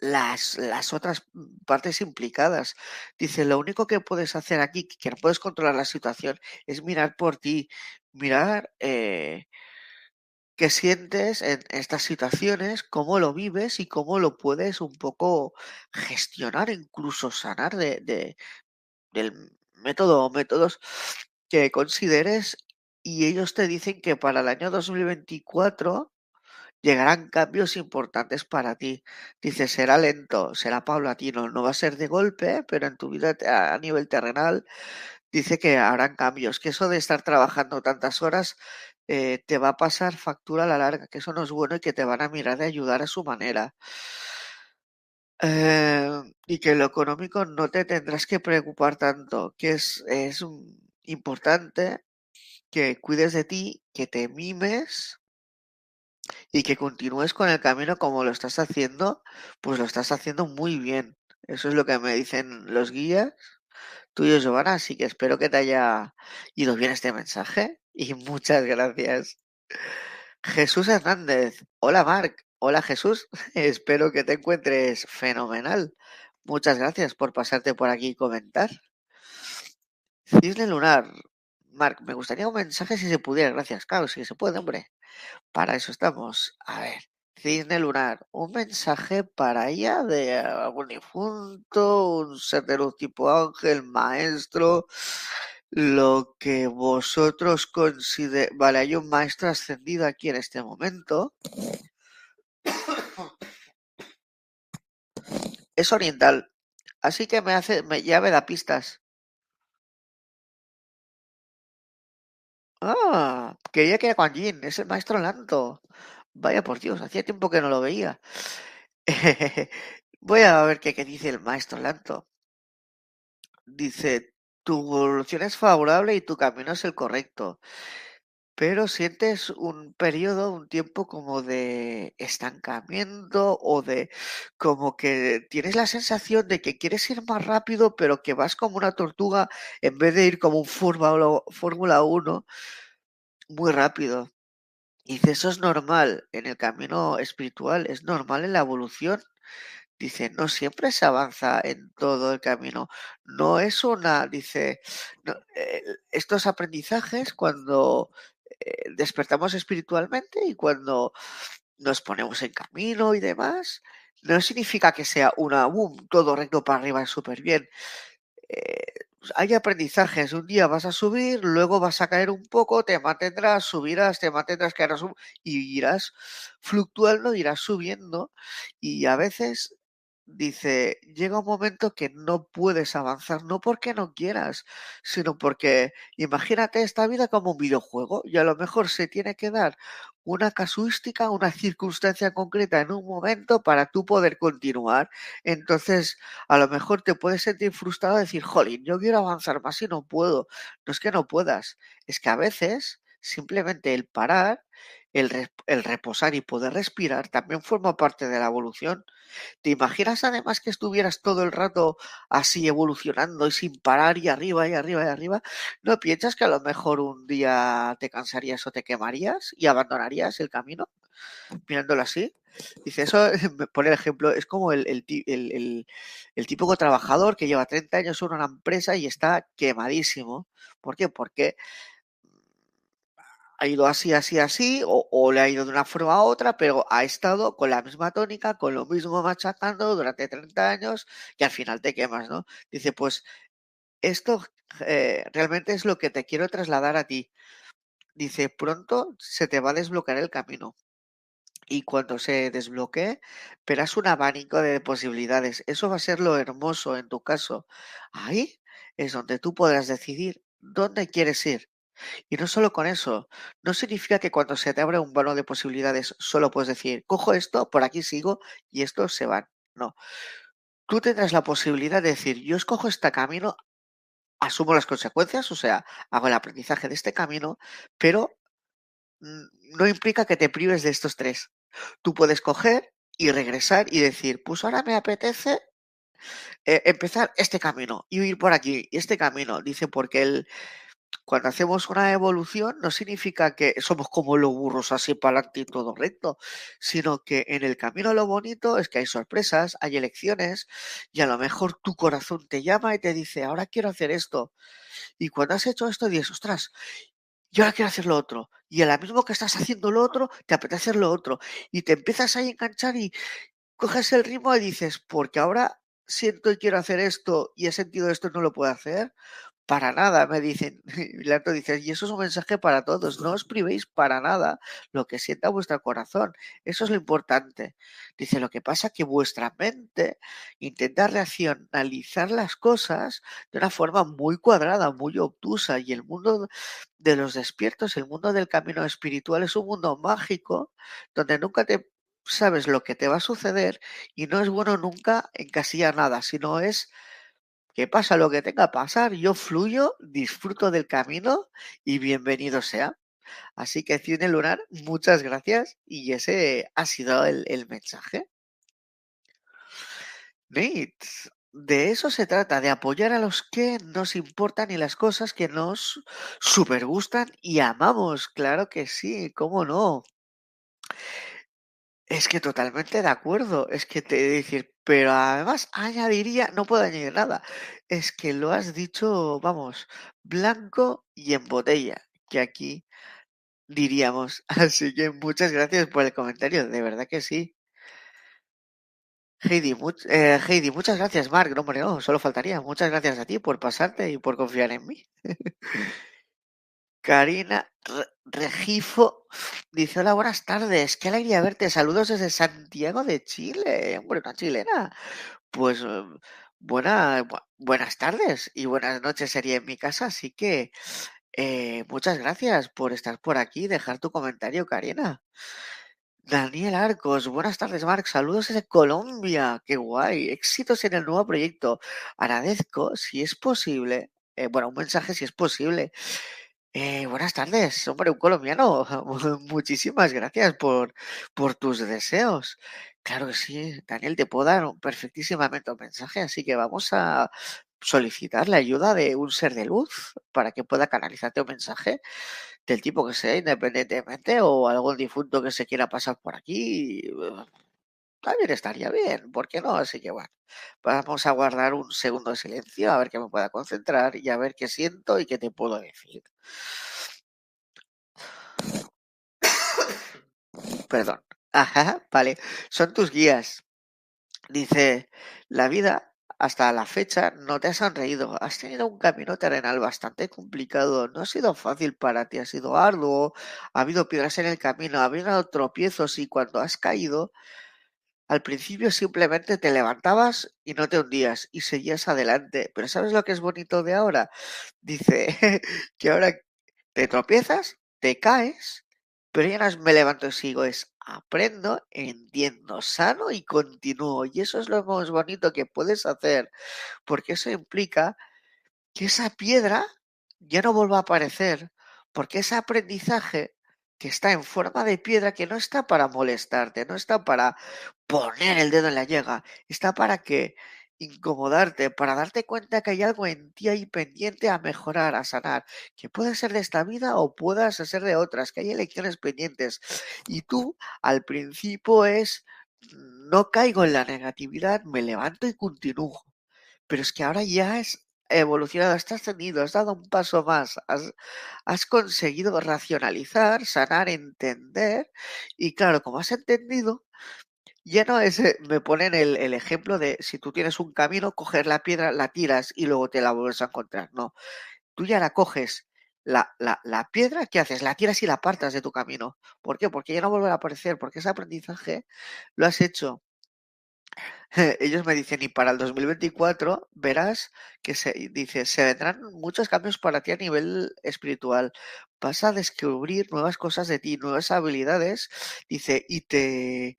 las, las otras partes implicadas. Dice, lo único que puedes hacer aquí, que no puedes controlar la situación, es mirar por ti, mirar qué sientes en estas situaciones, cómo lo vives y cómo lo puedes un poco gestionar, incluso sanar de, del método o métodos que consideres y ellos te dicen que para el año 2024 llegarán cambios importantes para ti. Dice, será lento, será paulatino, no va a ser de golpe, pero en tu vida a nivel terrenal dice que habrán cambios, que eso de estar trabajando tantas horas eh, te va a pasar factura a la larga, que eso no es bueno y que te van a mirar de ayudar a su manera. Eh, y que lo económico no te tendrás que preocupar tanto, que es, es importante que cuides de ti, que te mimes y que continúes con el camino como lo estás haciendo, pues lo estás haciendo muy bien. Eso es lo que me dicen los guías tuyos, Giovanna, así que espero que te haya ido bien este mensaje y muchas gracias. Jesús Hernández. Hola, Marc. Hola, Jesús. Espero que te encuentres fenomenal. Muchas gracias por pasarte por aquí y comentar. Cisne Lunar. Marc, me gustaría un mensaje si se pudiera. Gracias. Claro, si se puede, hombre. Para eso estamos. A ver. Cisne Lunar, un mensaje para ella de algún difunto, un ser de luz tipo ángel, maestro, lo que vosotros consideráis. Vale, hay un maestro ascendido aquí en este momento. Es oriental, así que me hace, me, ya me da pistas. Ah, quería que era Quan Yin, es el maestro Lanto. Vaya por Dios, hacía tiempo que no lo veía. Voy a ver qué, qué dice el maestro Lanto. Dice, tu evolución es favorable y tu camino es el correcto, pero sientes un periodo, un tiempo como de estancamiento o de como que tienes la sensación de que quieres ir más rápido, pero que vas como una tortuga en vez de ir como un Fórmula 1 muy rápido. Y dice, eso es normal en el camino espiritual, es normal en la evolución. Dice, no siempre se avanza en todo el camino. No es una, dice, eh, estos aprendizajes cuando eh, despertamos espiritualmente y cuando nos ponemos en camino y demás, no significa que sea una, boom, todo recto para arriba súper bien. Eh, hay aprendizajes. Un día vas a subir, luego vas a caer un poco, te mantendrás, subirás, te mantendrás, caerás y irás fluctuando, irás subiendo. Y a veces dice, llega un momento que no puedes avanzar, no porque no quieras, sino porque imagínate esta vida como un videojuego y a lo mejor se tiene que dar una casuística, una circunstancia concreta en un momento para tú poder continuar. Entonces, a lo mejor te puedes sentir frustrado y decir, jolín, yo quiero avanzar más y no puedo. No es que no puedas, es que a veces simplemente el parar el, reposar y poder respirar también forma parte de la evolución. ¿Te imaginas además que estuvieras todo el rato así evolucionando y sin parar y arriba y arriba y arriba? ¿No piensas que a lo mejor un día te cansarías o te quemarías y abandonarías el camino? Mirándolo así. Dice, eso, por ejemplo, es como el, el, el, el, típico trabajador que lleva 30 años en una empresa y está quemadísimo. ¿Por qué? Porque ha ido así, así, así, o, le ha ido de una forma a otra, pero ha estado con la misma tónica, con lo mismo machacando durante 30 años y al final te quemas, ¿no? Dice, pues esto eh, realmente es lo que te quiero trasladar a ti. Dice, pronto se te va a desbloquear el camino. Y cuando se desbloquee, verás un abanico de posibilidades. Eso va a ser lo hermoso en tu caso. Ahí es donde tú podrás decidir dónde quieres ir. Y no solo con eso, no significa que cuando se te abre un vano de posibilidades solo puedes decir, cojo esto, por aquí sigo y estos se van. No. Tú tendrás la posibilidad de decir, yo escojo este camino, asumo las consecuencias, o sea, hago el aprendizaje de este camino, pero no implica que te prives de estos tres. Tú puedes coger y regresar y decir, pues ahora me apetece eh, empezar este camino y ir por aquí, este camino. Dice, porque el, cuando hacemos una evolución no significa que somos como los burros así para adelante y todo recto, sino que en el camino lo bonito es que hay sorpresas, hay elecciones y a lo mejor tu corazón te llama y te dice, ahora quiero hacer esto. Y cuando has hecho esto dices, ostras, yo ahora quiero hacer lo otro. Y a la mismo que estás haciendo lo otro, te apetece hacer lo otro. Y te empiezas a enganchar y coges el ritmo y dices, porque ahora siento y quiero hacer esto y he sentido esto no lo puedo hacer, para nada, me dicen. Y dice, y eso es un mensaje para todos, no os privéis para nada lo que sienta vuestro corazón. Eso es lo importante. Dice, lo que pasa es que vuestra mente intenta racionalizar las cosas de una forma muy cuadrada, muy obtusa, y el mundo de los despiertos, el mundo del camino espiritual es un mundo mágico donde nunca te sabes lo que te va a suceder y no es bueno nunca encasillar nada, sino es que pasa lo que tenga que pasar, yo fluyo, disfruto del camino y bienvenido sea. Así que Cine Lunar, muchas gracias y ese ha sido el, mensaje. Nate, de eso se trata, de apoyar a los que nos importan y las cosas que nos super gustan y amamos. Claro que sí, cómo no. Es que totalmente de acuerdo. Es que te decir, pero además añadiría, no puedo añadir nada. Es que lo has dicho, vamos, blanco y en botella, que aquí diríamos. Así que muchas gracias por el comentario, de verdad que sí. Heidi, eh, Heidi muchas gracias, Mark. No, hombre, no, solo faltaría. Muchas gracias a ti por pasarte y por confiar en mí. Karina Regifo dice: Hola, buenas tardes. Qué alegría verte. Saludos desde Santiago de Chile. Hombre, una chilena. Pues eh, buena, buenas tardes y buenas noches sería en mi casa. Así que eh, muchas gracias por estar por aquí dejar tu comentario, Karina. Daniel Arcos, buenas tardes, Marc. Saludos desde Colombia. Qué guay. Éxitos en el nuevo proyecto. Agradezco, si es posible, eh, bueno, un mensaje si es posible eh, buenas tardes, hombre, un colombiano. Muchísimas gracias por, por tus deseos. Claro que sí, Daniel, te puedo dar perfectísimamente un mensaje, así que vamos a solicitar la ayuda de un ser de luz para que pueda canalizarte un mensaje del tipo que sea, independientemente, o algún difunto que se quiera pasar por aquí. También estaría bien, ¿por qué no? Así que bueno, vamos a guardar un segundo de silencio, a ver que me pueda concentrar y a ver qué siento y qué te puedo decir. Perdón. Ajá, vale. Son tus guías. Dice, la vida hasta la fecha no te ha sonreído. Has tenido un camino terrenal bastante complicado. No ha sido fácil para ti, ha sido arduo. Ha habido piedras en el camino, ha habido tropiezos y cuando has caído, al principio simplemente te levantabas y no te hundías y seguías adelante. Pero ¿sabes lo que es bonito de ahora? Dice que ahora te tropiezas, te caes pero ya no me levanto y sigo, es aprendo, entiendo, sano y continúo. Y eso es lo más bonito que puedes hacer, porque eso implica que esa piedra ya no vuelva a aparecer, porque ese aprendizaje que está en forma de piedra, que no está para molestarte, no está para poner el dedo en la llaga, está para que incomodarte, para darte cuenta que hay algo en ti ahí pendiente a mejorar, a sanar, que puede ser de esta vida o puedas ser de otras, que hay elecciones pendientes. Y tú al principio es, no caigo en la negatividad, me levanto y continúo. Pero es que ahora ya es evolucionado, has trascendido, has dado un paso más, has, conseguido racionalizar, sanar, entender. Y claro, como has entendido, ya no es, eh, me ponen el, ejemplo de si tú tienes un camino, coger la piedra, la tiras y luego te la vuelves a encontrar. No, tú ya la coges, la, la, la piedra, ¿qué haces? La tiras y la apartas de tu camino. ¿Por qué? Porque ya no vuelve a aparecer, porque ese aprendizaje lo has hecho ellos me dicen, y para el 2024 verás que se dice, se vendrán muchos cambios para ti a nivel espiritual. Vas a descubrir nuevas cosas de ti, nuevas habilidades, dice, y te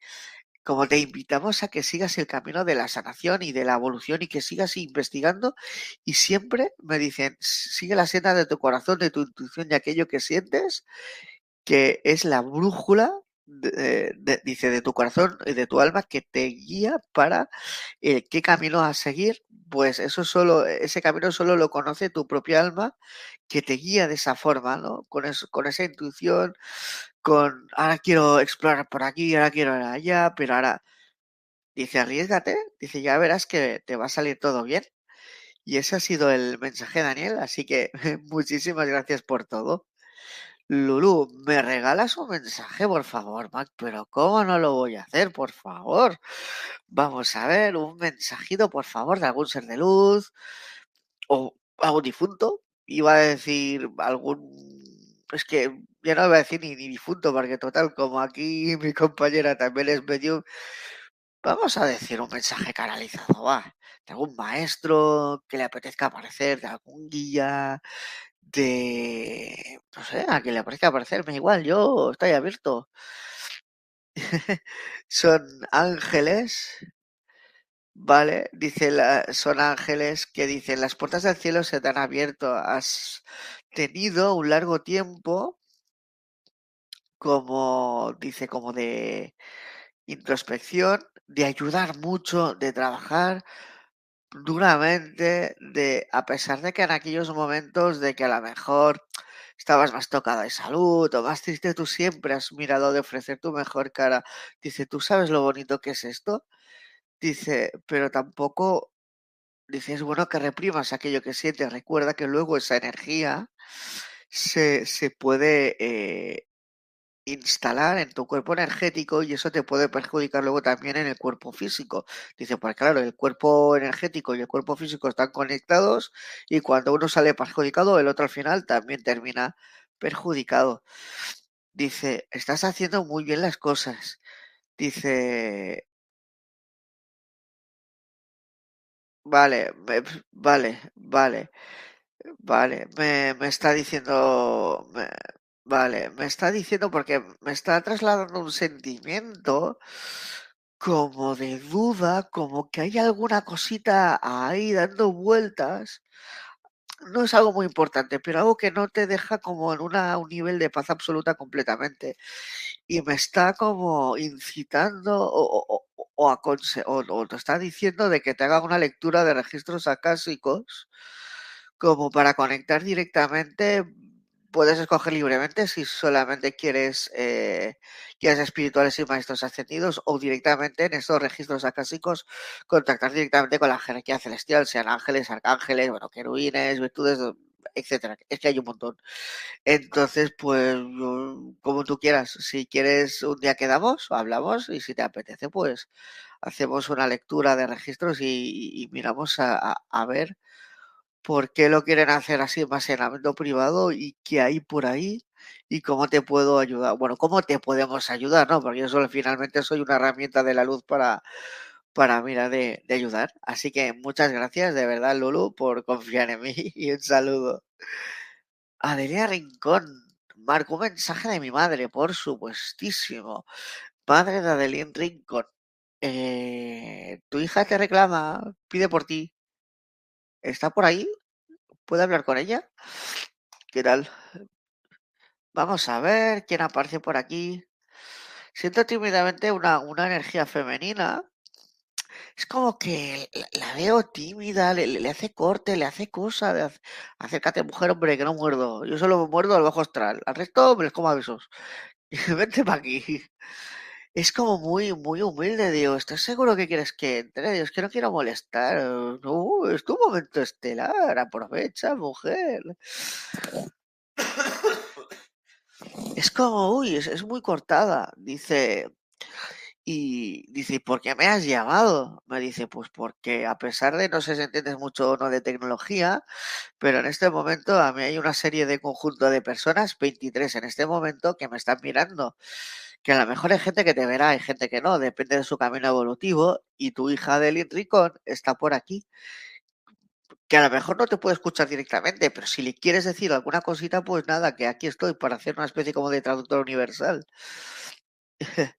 como te invitamos a que sigas el camino de la sanación y de la evolución y que sigas investigando y siempre me dicen, sigue la senda de tu corazón, de tu intuición y aquello que sientes, que es la brújula de, de, dice, de tu corazón y de tu alma que te guía para eh, qué camino a seguir, pues eso solo, ese camino solo lo conoce tu propia alma que te guía de esa forma, ¿no? Con, eso, con esa intuición, con ahora quiero explorar por aquí, ahora quiero ir allá, pero ahora dice, arriesgate, dice, ya verás que te va a salir todo bien. Y ese ha sido el mensaje, Daniel. Así que muchísimas gracias por todo. Lulu, ¿me regalas un mensaje, por favor, Mac? Pero ¿cómo no lo voy a hacer, por favor? Vamos a ver, un mensajito, por favor, de algún ser de luz o algún difunto. Iba a decir algún... Es que ya no iba a decir ni, ni difunto, porque total, como aquí mi compañera también es medio... Vamos a decir un mensaje canalizado, va. De algún maestro que le apetezca aparecer, de algún guía, de, no sé, a quien le parezca aparecerme igual, yo estoy abierto. son ángeles, ¿vale? Dice, la, son ángeles que dicen, las puertas del cielo se te han abierto, has tenido un largo tiempo como, dice, como de introspección, de ayudar mucho, de trabajar duramente de, a pesar de que en aquellos momentos de que a lo mejor estabas más tocada de salud o más triste, tú siempre has mirado de ofrecer tu mejor cara. Dice, ¿tú sabes lo bonito que es esto? Dice, pero tampoco, dice, es bueno que reprimas aquello que sientes. Recuerda que luego esa energía se, se puede eh, instalar en tu cuerpo energético y eso te puede perjudicar luego también en el cuerpo físico. Dice, pues claro, el cuerpo energético y el cuerpo físico están conectados y cuando uno sale perjudicado, el otro al final también termina perjudicado. Dice, estás haciendo muy bien las cosas. Dice, vale, vale, vale, vale, me, me está diciendo, Vale, me está diciendo porque me está trasladando un sentimiento como de duda, como que hay alguna cosita ahí dando vueltas. No es algo muy importante, pero algo que no te deja como en una, un nivel de paz absoluta completamente. Y me está como incitando o, o, o, o, o te está diciendo de que te haga una lectura de registros acásicos como para conectar directamente puedes escoger libremente si solamente quieres eh, guías espirituales y maestros ascendidos o directamente en estos registros acásicos contactar directamente con la jerarquía celestial, sean ángeles, arcángeles, bueno, querubines, virtudes, etcétera. Es que hay un montón. Entonces, pues, como tú quieras, si quieres un día quedamos, hablamos y si te apetece, pues hacemos una lectura de registros y, y miramos a, a, a ver por qué lo quieren hacer así ámbito privado y qué hay por ahí y cómo te puedo ayudar. Bueno, cómo te podemos ayudar, ¿no? Porque yo solo finalmente soy una herramienta de la luz para, para mira, de, ayudar. Así que muchas gracias, de verdad, Lulu, por confiar en mí y un saludo. Adelia Rincón, marco un mensaje de mi madre, por supuestísimo. Padre de Adelín Rincón. Eh, tu hija te reclama, pide por ti. ¿Está por ahí? ¿Puedo hablar con ella? ¿Qué tal? Vamos a ver quién aparece por aquí. Siento tímidamente una, una energía femenina. Es como que la, veo tímida, le, le, hace corte, le hace cosa. De, acércate, mujer, hombre, que no muerdo. Yo solo me muerdo al bajo astral. Al resto me les como avisos. Vente para aquí. Es como muy, muy humilde, digo, ¿estás seguro que quieres que entre? Digo, es que no quiero molestar. No, es tu momento estelar, aprovecha, mujer. Es como, uy, es, es muy cortada. Dice, y dice, ¿por qué me has llamado? Me dice, pues porque a pesar de no sé si entiendes mucho o no de tecnología, pero en este momento a mí hay una serie de conjunto de personas, 23 en este momento, que me están mirando. Que a lo mejor hay gente que te verá, hay gente que no, depende de su camino evolutivo, y tu hija Delin Ricón está por aquí. Que a lo mejor no te puede escuchar directamente, pero si le quieres decir alguna cosita, pues nada, que aquí estoy para hacer una especie como de traductor universal.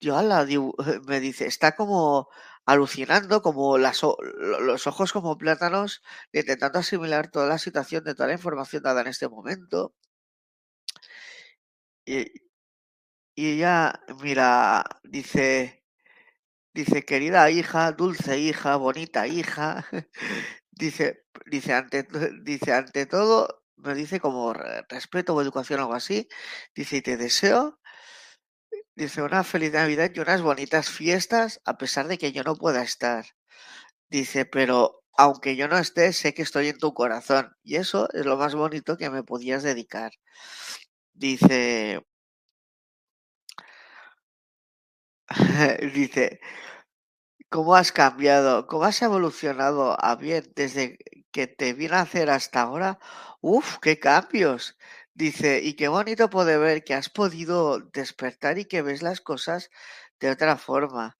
Yo ala, me dice, está como alucinando, como los ojos como plátanos, intentando asimilar toda la situación de toda la información dada en este momento. Y, y ella, mira, dice, dice, querida hija, dulce hija, bonita hija, dice, dice, ante, dice, ante todo, me dice como respeto o educación o algo así, dice, y te deseo Dice, una feliz Navidad y unas bonitas fiestas, a pesar de que yo no pueda estar. Dice, pero aunque yo no esté, sé que estoy en tu corazón. Y eso es lo más bonito que me podías dedicar. Dice, dice, ¿cómo has cambiado? ¿Cómo has evolucionado a bien desde que te vine a hacer hasta ahora? Uf, qué cambios. Dice, y qué bonito poder ver que has podido despertar y que ves las cosas de otra forma.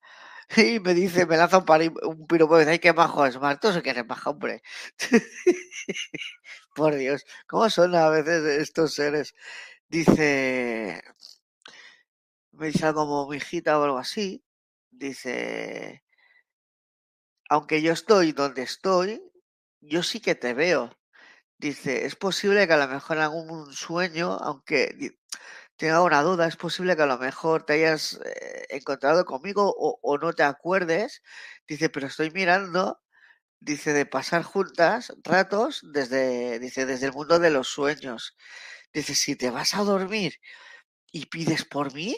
Y me dice, me lanza un, pari, un piropo y dice, ay, qué majo es Marto, se quiere majo, hombre. Por Dios, ¿cómo son a veces estos seres? Dice, me dice algo como mi hijita o algo así. Dice, aunque yo estoy donde estoy, yo sí que te veo. Dice, es posible que a lo mejor en algún sueño, aunque tenga una duda, es posible que a lo mejor te hayas eh, encontrado conmigo o, o, no te acuerdes. Dice, pero estoy mirando, dice, de pasar juntas ratos desde, dice, desde el mundo de los sueños. Dice, si te vas a dormir y pides por mí,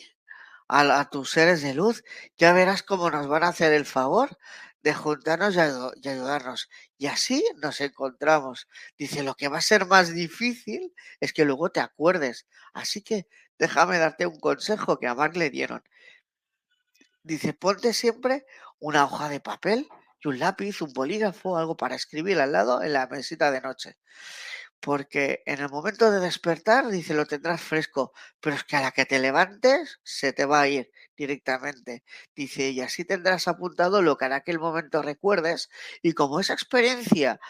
a, tus seres de luz, ya verás cómo nos van a hacer el favor de juntarnos y, ayudarnos. Y así nos encontramos. Dice, lo que va a ser más difícil es que luego te acuerdes. Así que déjame darte un consejo que a Mark le dieron. Dice, ponte siempre una hoja de papel y un lápiz, un bolígrafo, algo para escribir al lado en la mesita de noche porque en el momento de despertar, dice, lo tendrás fresco, pero es que a la que te levantes, se te va a ir directamente. Dice, y así tendrás apuntado lo que en aquel momento recuerdes, y como esa experiencia,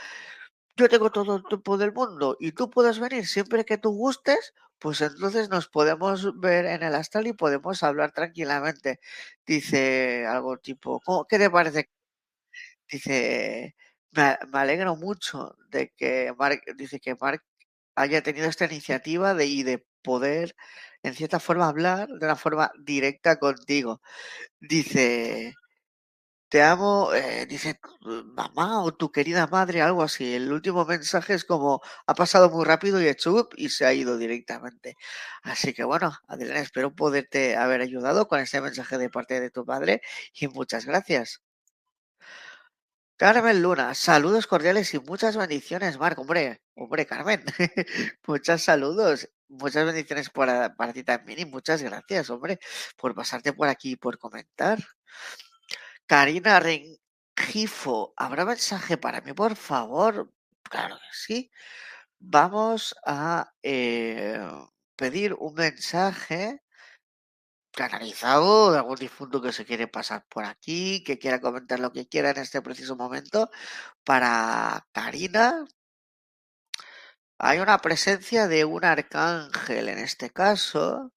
yo tengo todo el tiempo del mundo y tú puedes venir siempre que tú gustes, pues entonces nos podemos ver en el astral y podemos hablar tranquilamente. Dice algo tipo, ¿qué te parece? Dice, me, alegro mucho de que Mark, dice que Mark haya tenido esta iniciativa de, y de poder, en cierta forma, hablar de una forma directa contigo. Dice, te amo, eh, dice mamá o tu querida madre, algo así. El último mensaje es como ha pasado muy rápido y hecho y se ha ido directamente. Así que bueno, Adriana, espero poderte haber ayudado con este mensaje de parte de tu padre y muchas gracias. Carmen Luna, saludos cordiales y muchas bendiciones, Marco. Hombre, hombre, Carmen, muchos saludos, muchas bendiciones para, para ti también y muchas gracias, hombre, por pasarte por aquí y por comentar. Karina Rengifo, ¿habrá mensaje para mí, por favor? Claro que sí. Vamos a eh, pedir un mensaje canalizado de algún difunto que se quiere pasar por aquí, que quiera comentar lo que quiera en este preciso momento. Para Karina, hay una presencia de un arcángel en este caso.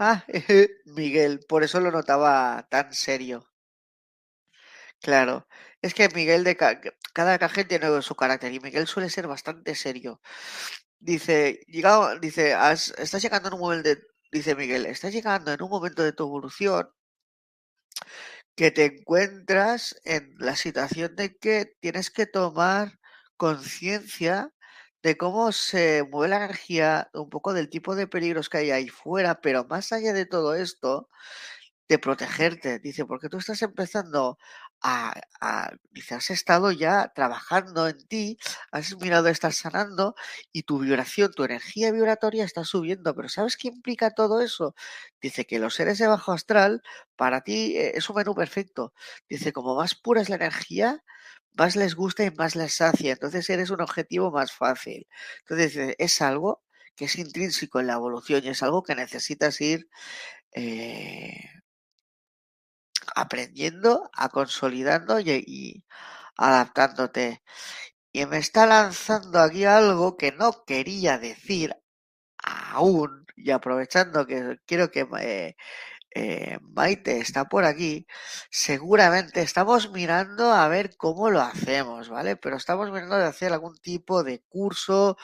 Ah, Miguel, por eso lo notaba tan serio. Claro, es que Miguel de cada arcángel tiene su carácter y Miguel suele ser bastante serio. Dice, llegado, dice, estás llegando en un momento de dice Miguel, estás llegando en un momento de tu evolución que te encuentras en la situación de que tienes que tomar conciencia de cómo se mueve la energía, un poco del tipo de peligros que hay ahí fuera, pero más allá de todo esto, de protegerte. Dice, porque tú estás empezando a, has estado ya trabajando en ti, has mirado a estar sanando y tu vibración, tu energía vibratoria está subiendo. Pero ¿sabes qué implica todo eso? Dice que los seres de bajo astral, para ti eh, es un menú perfecto. Dice, como más pura es la energía, más les gusta y más les sacia. Entonces eres un objetivo más fácil. Entonces es algo que es intrínseco en la evolución y es algo que necesitas ir eh, aprendiendo, a consolidando y, adaptándote. Y me está lanzando aquí algo que no quería decir aún, y aprovechando que quiero que eh, eh, Maite está por aquí, seguramente estamos mirando a ver cómo lo hacemos, ¿vale? Pero estamos mirando de hacer algún tipo de curso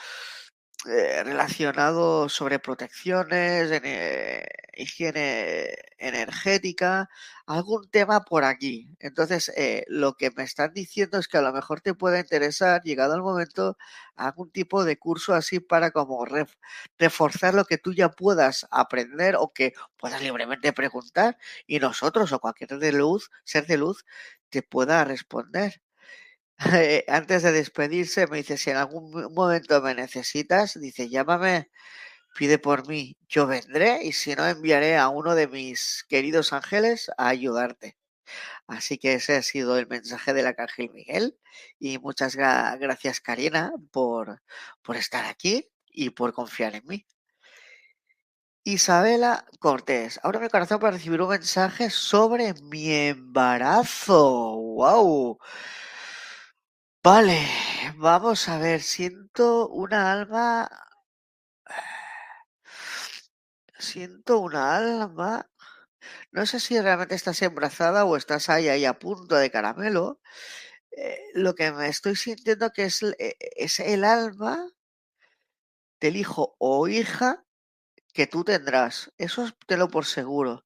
eh, relacionado sobre protecciones, eh, higiene energética, algún tema por aquí. Entonces, eh, lo que me están diciendo es que a lo mejor te puede interesar, llegado el momento, algún tipo de curso así para como ref, reforzar lo que tú ya puedas aprender o que puedas libremente preguntar y nosotros o cualquier de luz, ser de luz, te pueda responder. Antes de despedirse me dice, si en algún momento me necesitas, dice, llámame, pide por mí, yo vendré y si no enviaré a uno de mis queridos ángeles a ayudarte. Así que ese ha sido el mensaje del arcángel Miguel y muchas gra gracias Karina por, por estar aquí y por confiar en mí. Isabela Cortés, ahora mi corazón para recibir un mensaje sobre mi embarazo. ¡Wow! Vale, vamos a ver, siento una alma. Siento una alma. No sé si realmente estás embarazada o estás ahí, ahí a punto de caramelo. Eh, lo que me estoy sintiendo que es, eh, es el alma del hijo o hija que tú tendrás. Eso te lo por seguro.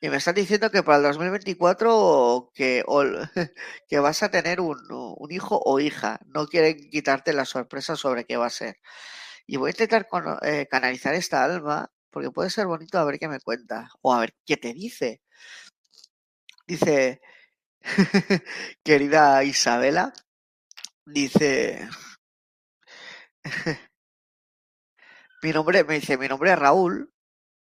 Y me están diciendo que para el 2024 que, o, que vas a tener un, un, hijo o hija. No quieren quitarte la sorpresa sobre qué va a ser. Y voy a intentar con, eh, canalizar esta alma, porque puede ser bonito a ver qué me cuenta, o a ver qué te dice. Dice, querida Isabela, dice, mi nombre, me dice, mi nombre es Raúl,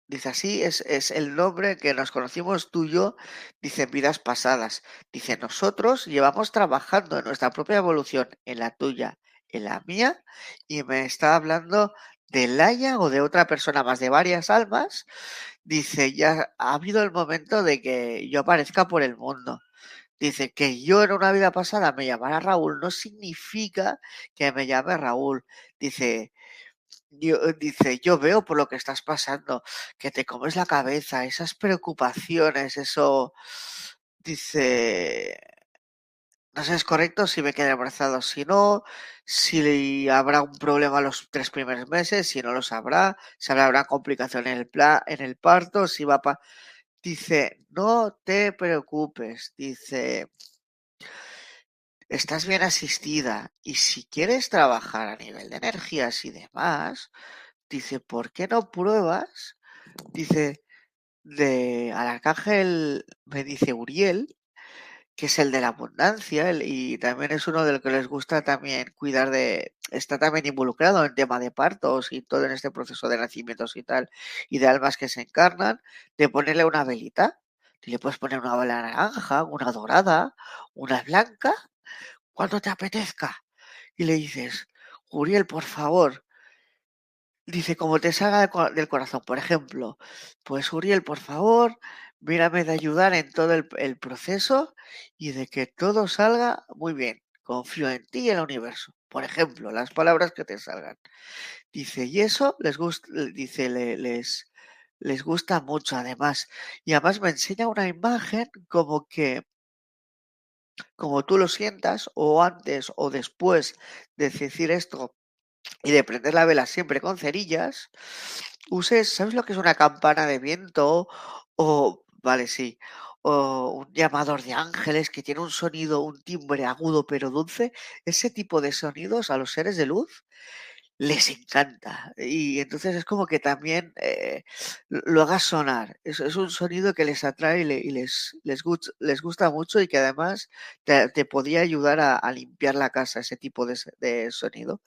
Dice, así es, es el nombre que nos conocimos tú y yo, dice, en vidas pasadas. Dice, nosotros llevamos trabajando en nuestra propia evolución, en la tuya, en la mía, y me está hablando de Laia o de otra persona más, de varias almas. Dice, ya ha habido el momento de que yo aparezca por el mundo. Dice que yo en una vida pasada me llamara Raúl no significa que me llame Raúl. Dice, yo, dice, yo veo por lo que estás pasando, que te comes la cabeza, esas preocupaciones, eso, dice, no sé, es correcto si me queda abrazado, si no, si habrá un problema los tres primeros meses, si no lo sabrá, si habrá complicación en el, en el parto, si va para... Dice, no te preocupes, dice, estás bien asistida y si quieres trabajar a nivel de energías y demás, dice, ¿por qué no pruebas? Dice, de al arcángel, me dice Uriel, que es el de la abundancia y también es uno del que les gusta también cuidar de, está también involucrado en tema de partos y todo en este proceso de nacimientos y tal, y de almas que se encarnan, de ponerle una velita, y le puedes poner una vela naranja, una dorada, una blanca, cuando te apetezca. Y le dices, Uriel, por favor. Dice, como te salga del corazón, por ejemplo, pues Uriel, por favor, mírame de ayudar en todo el, proceso y de que todo salga muy bien. Confío en ti y en el universo. Por ejemplo, las palabras que te salgan. Dice, y eso les gusta, dice, le, les, les gusta mucho además. Y además me enseña una imagen como que como tú lo sientas, o antes o después de decir esto y de prender la vela siempre con cerillas, uses, ¿sabes lo que es una campana de viento? O, vale, sí, o un llamador de ángeles que tiene un sonido, un timbre agudo pero dulce, ese tipo de sonidos a los seres de luz les encanta. Y entonces es como que también eh, lo hagas sonar. Es, es, un sonido que les atrae y, le, y les, les, gusta mucho y que además te, te podía ayudar a, a, limpiar la casa, ese tipo de, de, sonido.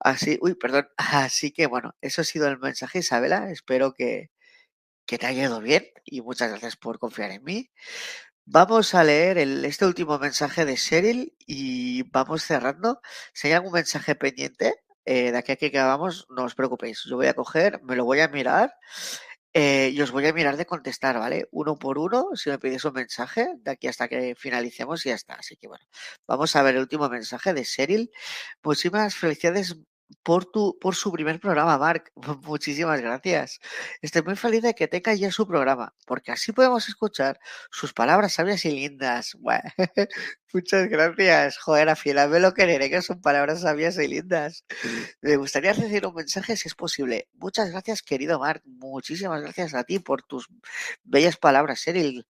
Así, uy, perdón. Así que bueno, eso ha sido el mensaje, Isabela. Espero que, que te haya ido bien y muchas gracias por confiar en mí. Vamos a leer el, este último mensaje de Cheryl y vamos cerrando. Si hay algún mensaje pendiente, eh, de aquí a que acabamos, no os preocupéis. Yo voy a coger, me lo voy a mirar eh, y os voy a mirar de contestar, ¿vale? Uno por uno, si me pides un mensaje, de aquí hasta que finalicemos y ya está. Así que bueno, vamos a ver el último mensaje de Cheryl. Muchísimas felicidades por, tu, por su primer programa, Marc. Muchísimas gracias. Estoy muy feliz de que tenga ya su programa, porque así podemos escuchar sus palabras sabias y lindas. Muchas gracias. Joder, afilame lo quereré, que son palabras sabias y lindas. Me gustaría recibir un mensaje si es posible. Muchas gracias, querido Marc. Muchísimas gracias a ti por tus bellas palabras, Cheryl.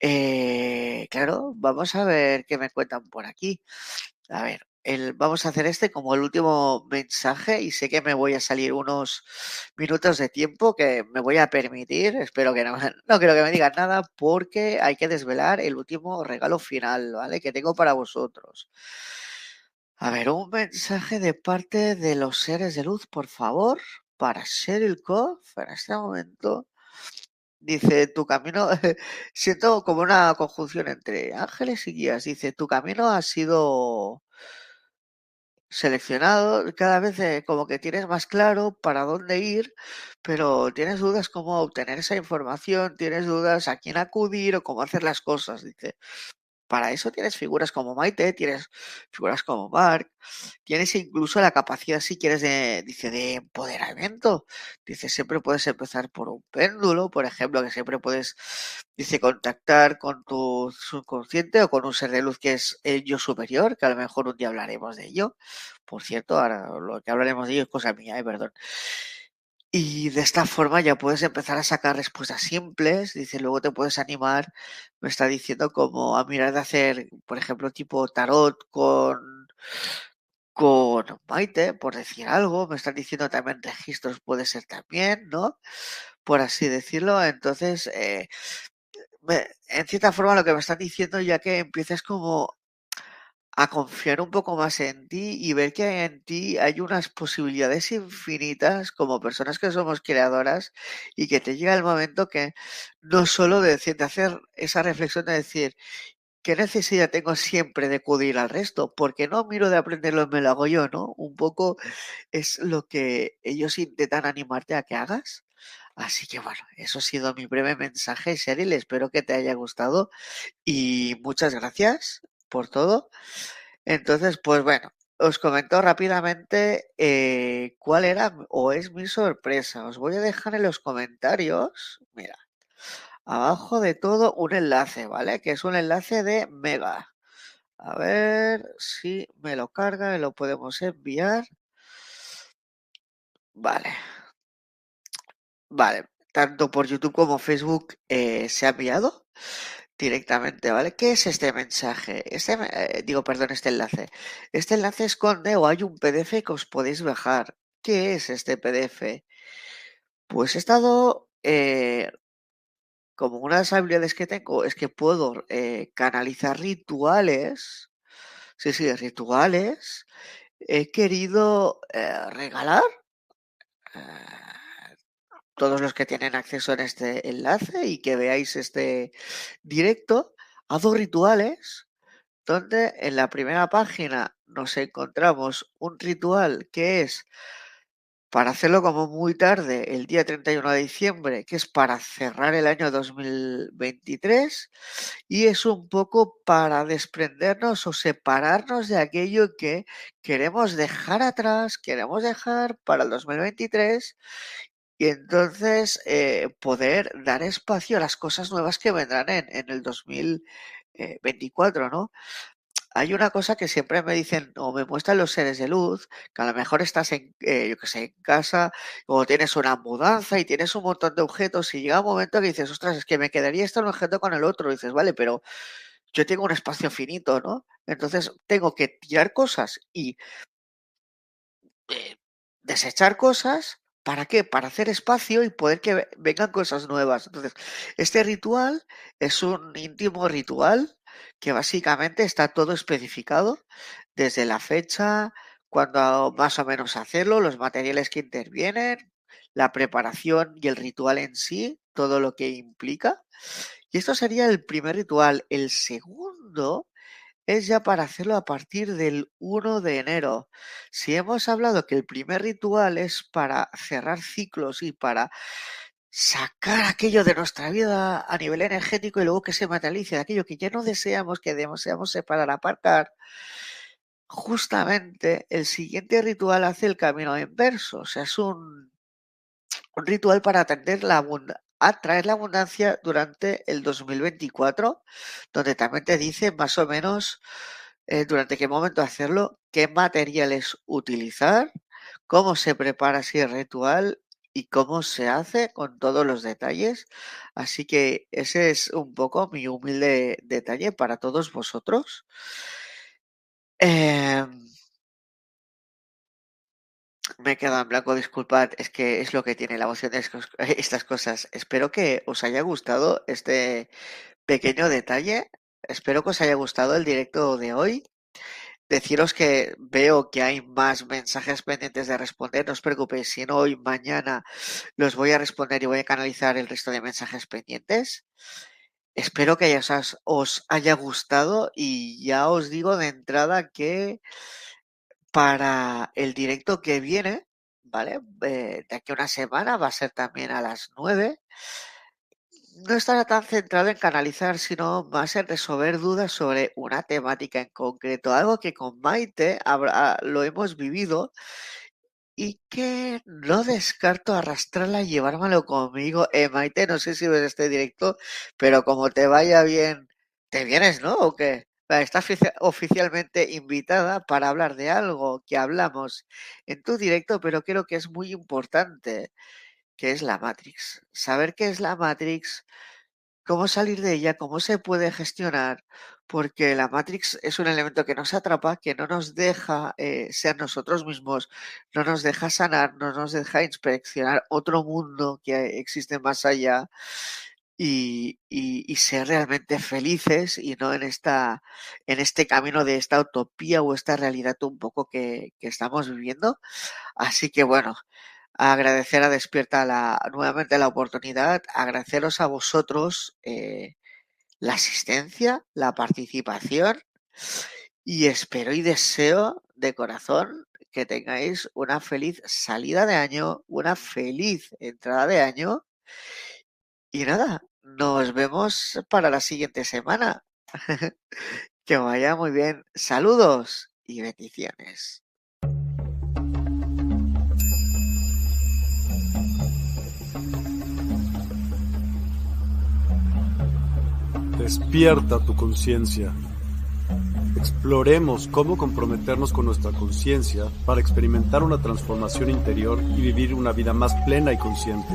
Eh, claro, vamos a ver qué me cuentan por aquí. A ver, el, vamos a hacer este como el último mensaje y sé que me voy a salir unos minutos de tiempo que me voy a permitir. Espero que no, no quiero que me digan nada porque hay que desvelar el último regalo final, ¿vale? Que tengo para vosotros. A ver, un mensaje de parte de los seres de luz, por favor, para Sheryl Koff en este momento. Dice, tu camino, siento como una conjunción entre ángeles y guías. Dice, tu camino ha sido seleccionado, cada vez eh, como que tienes más claro para dónde ir, pero tienes dudas cómo obtener esa información, tienes dudas a quién acudir o cómo hacer las cosas. Dice, para eso tienes figuras como Maite, tienes figuras como Mark, tienes incluso la capacidad, si quieres, de, dice, de empoderamiento. Dice, siempre puedes empezar por un péndulo, por ejemplo, que siempre puedes, dice, contactar con tu subconsciente o con un ser de luz que es el yo superior, que a lo mejor un día hablaremos de ello. Por cierto, ahora lo que hablaremos de ello es cosa mía, eh, perdón. Y de esta forma ya puedes empezar a sacar respuestas simples. Dice, luego te puedes animar, me está diciendo, como a mirar de hacer, por ejemplo, tipo tarot con, con Maite, por decir algo. Me están diciendo también registros, puede ser también, ¿no? Por así decirlo. Entonces, eh, me, en cierta forma lo que me están diciendo ya que empieces como a confiar un poco más en ti y ver que en ti hay unas posibilidades infinitas como personas que somos creadoras y que te llega el momento que no solo de, decir, de hacer esa reflexión de decir, ¿qué necesidad tengo siempre de acudir al resto? Porque no miro de aprenderlo me lo hago yo, ¿no? Un poco es lo que ellos intentan animarte a que hagas. Así que bueno, eso ha sido mi breve mensaje, Sheryl. Espero que te haya gustado y muchas gracias por todo. Entonces, pues bueno, os comento rápidamente eh, cuál era o es mi sorpresa. Os voy a dejar en los comentarios, mira, abajo de todo un enlace, ¿vale? Que es un enlace de Mega. A ver si me lo carga y lo podemos enviar. Vale. Vale, tanto por YouTube como Facebook eh, se ha enviado directamente, ¿vale? ¿Qué es este mensaje? Este, eh, digo, perdón, este enlace. Este enlace esconde o hay un PDF que os podéis bajar. ¿Qué es este PDF? Pues he estado, eh, como una de las habilidades que tengo es que puedo eh, canalizar rituales. Sí, sí, rituales. He querido eh, regalar todos los que tienen acceso en este enlace y que veáis este directo, hago rituales donde en la primera página nos encontramos un ritual que es para hacerlo como muy tarde, el día 31 de diciembre, que es para cerrar el año 2023, y es un poco para desprendernos o separarnos de aquello que queremos dejar atrás, queremos dejar para el 2023 y entonces eh, poder dar espacio a las cosas nuevas que vendrán en, en el 2024, ¿no? hay una cosa que siempre me dicen o me muestran los seres de luz, que a lo mejor estás en, eh, yo que sé, en casa o tienes una mudanza y tienes un montón de objetos y llega un momento que dices, ostras, es que me quedaría este objeto con el otro. Dices, vale, pero yo tengo un espacio finito, ¿no? Entonces tengo que tirar cosas y eh, desechar cosas. ¿Para qué? Para hacer espacio y poder que vengan cosas nuevas. Entonces, este ritual es un íntimo ritual que básicamente está todo especificado desde la fecha, cuando más o menos hacerlo, los materiales que intervienen, la preparación y el ritual en sí, todo lo que implica. Y esto sería el primer ritual. El segundo es ya para hacerlo a partir del 1 de enero. Si hemos hablado que el primer ritual es para cerrar ciclos y para sacar aquello de nuestra vida a nivel energético y luego que se materialice, aquello que ya no deseamos, que deseamos separar, aparcar, justamente el siguiente ritual hace el camino inverso. O sea, es un, un ritual para atender la atraer la abundancia durante el 2024, donde también te dice más o menos eh, durante qué momento hacerlo, qué materiales utilizar, cómo se prepara así el ritual y cómo se hace con todos los detalles. Así que ese es un poco mi humilde detalle para todos vosotros. Em, me he quedado en blanco, disculpad, es que es lo que tiene la emoción de estas cosas. Espero que os haya gustado este pequeño detalle. Espero que os haya gustado el directo de hoy. Deciros que veo que hay más mensajes pendientes de responder. No os preocupéis, si no hoy, mañana los voy a responder y voy a canalizar el resto de mensajes pendientes. Espero que os haya gustado y ya os digo de entrada que para el directo que viene, ¿vale? Eh, de aquí a una semana va a ser también a las 9 no estará tan centrado en canalizar, sino más en resolver dudas sobre una temática en concreto, algo que con Maite lo hemos vivido y que no descarto arrastrarla y llevármelo conmigo. Eh, Maite, no sé si ves este directo, pero como te vaya bien, ¿te vienes, no? ¿O qué? Estás oficialmente invitada para hablar de algo que hablamos en tu directo, pero creo que es muy importante qué es la Matrix. Saber qué es la Matrix, cómo salir de ella, cómo se puede gestionar, porque la Matrix es un elemento que nos atrapa, que no nos deja eh, ser nosotros mismos, no nos deja sanar, no nos deja inspeccionar otro mundo que existe más allá. Y, ser realmente felices y no en esta en este camino de esta utopía o esta realidad un poco que, estamos viviendo. Así que bueno, agradecer a Despierta la, nuevamente la oportunidad, agradeceros a vosotros eh, la asistencia, la participación y espero y deseo de corazón que tengáis una feliz salida de año, una feliz entrada de año y nada, nos vemos para la siguiente semana. que vaya muy bien. Saludos y bendiciones. Despierta tu conciencia. Exploremos cómo comprometernos con nuestra conciencia para experimentar una transformación interior y vivir una vida más plena y consciente.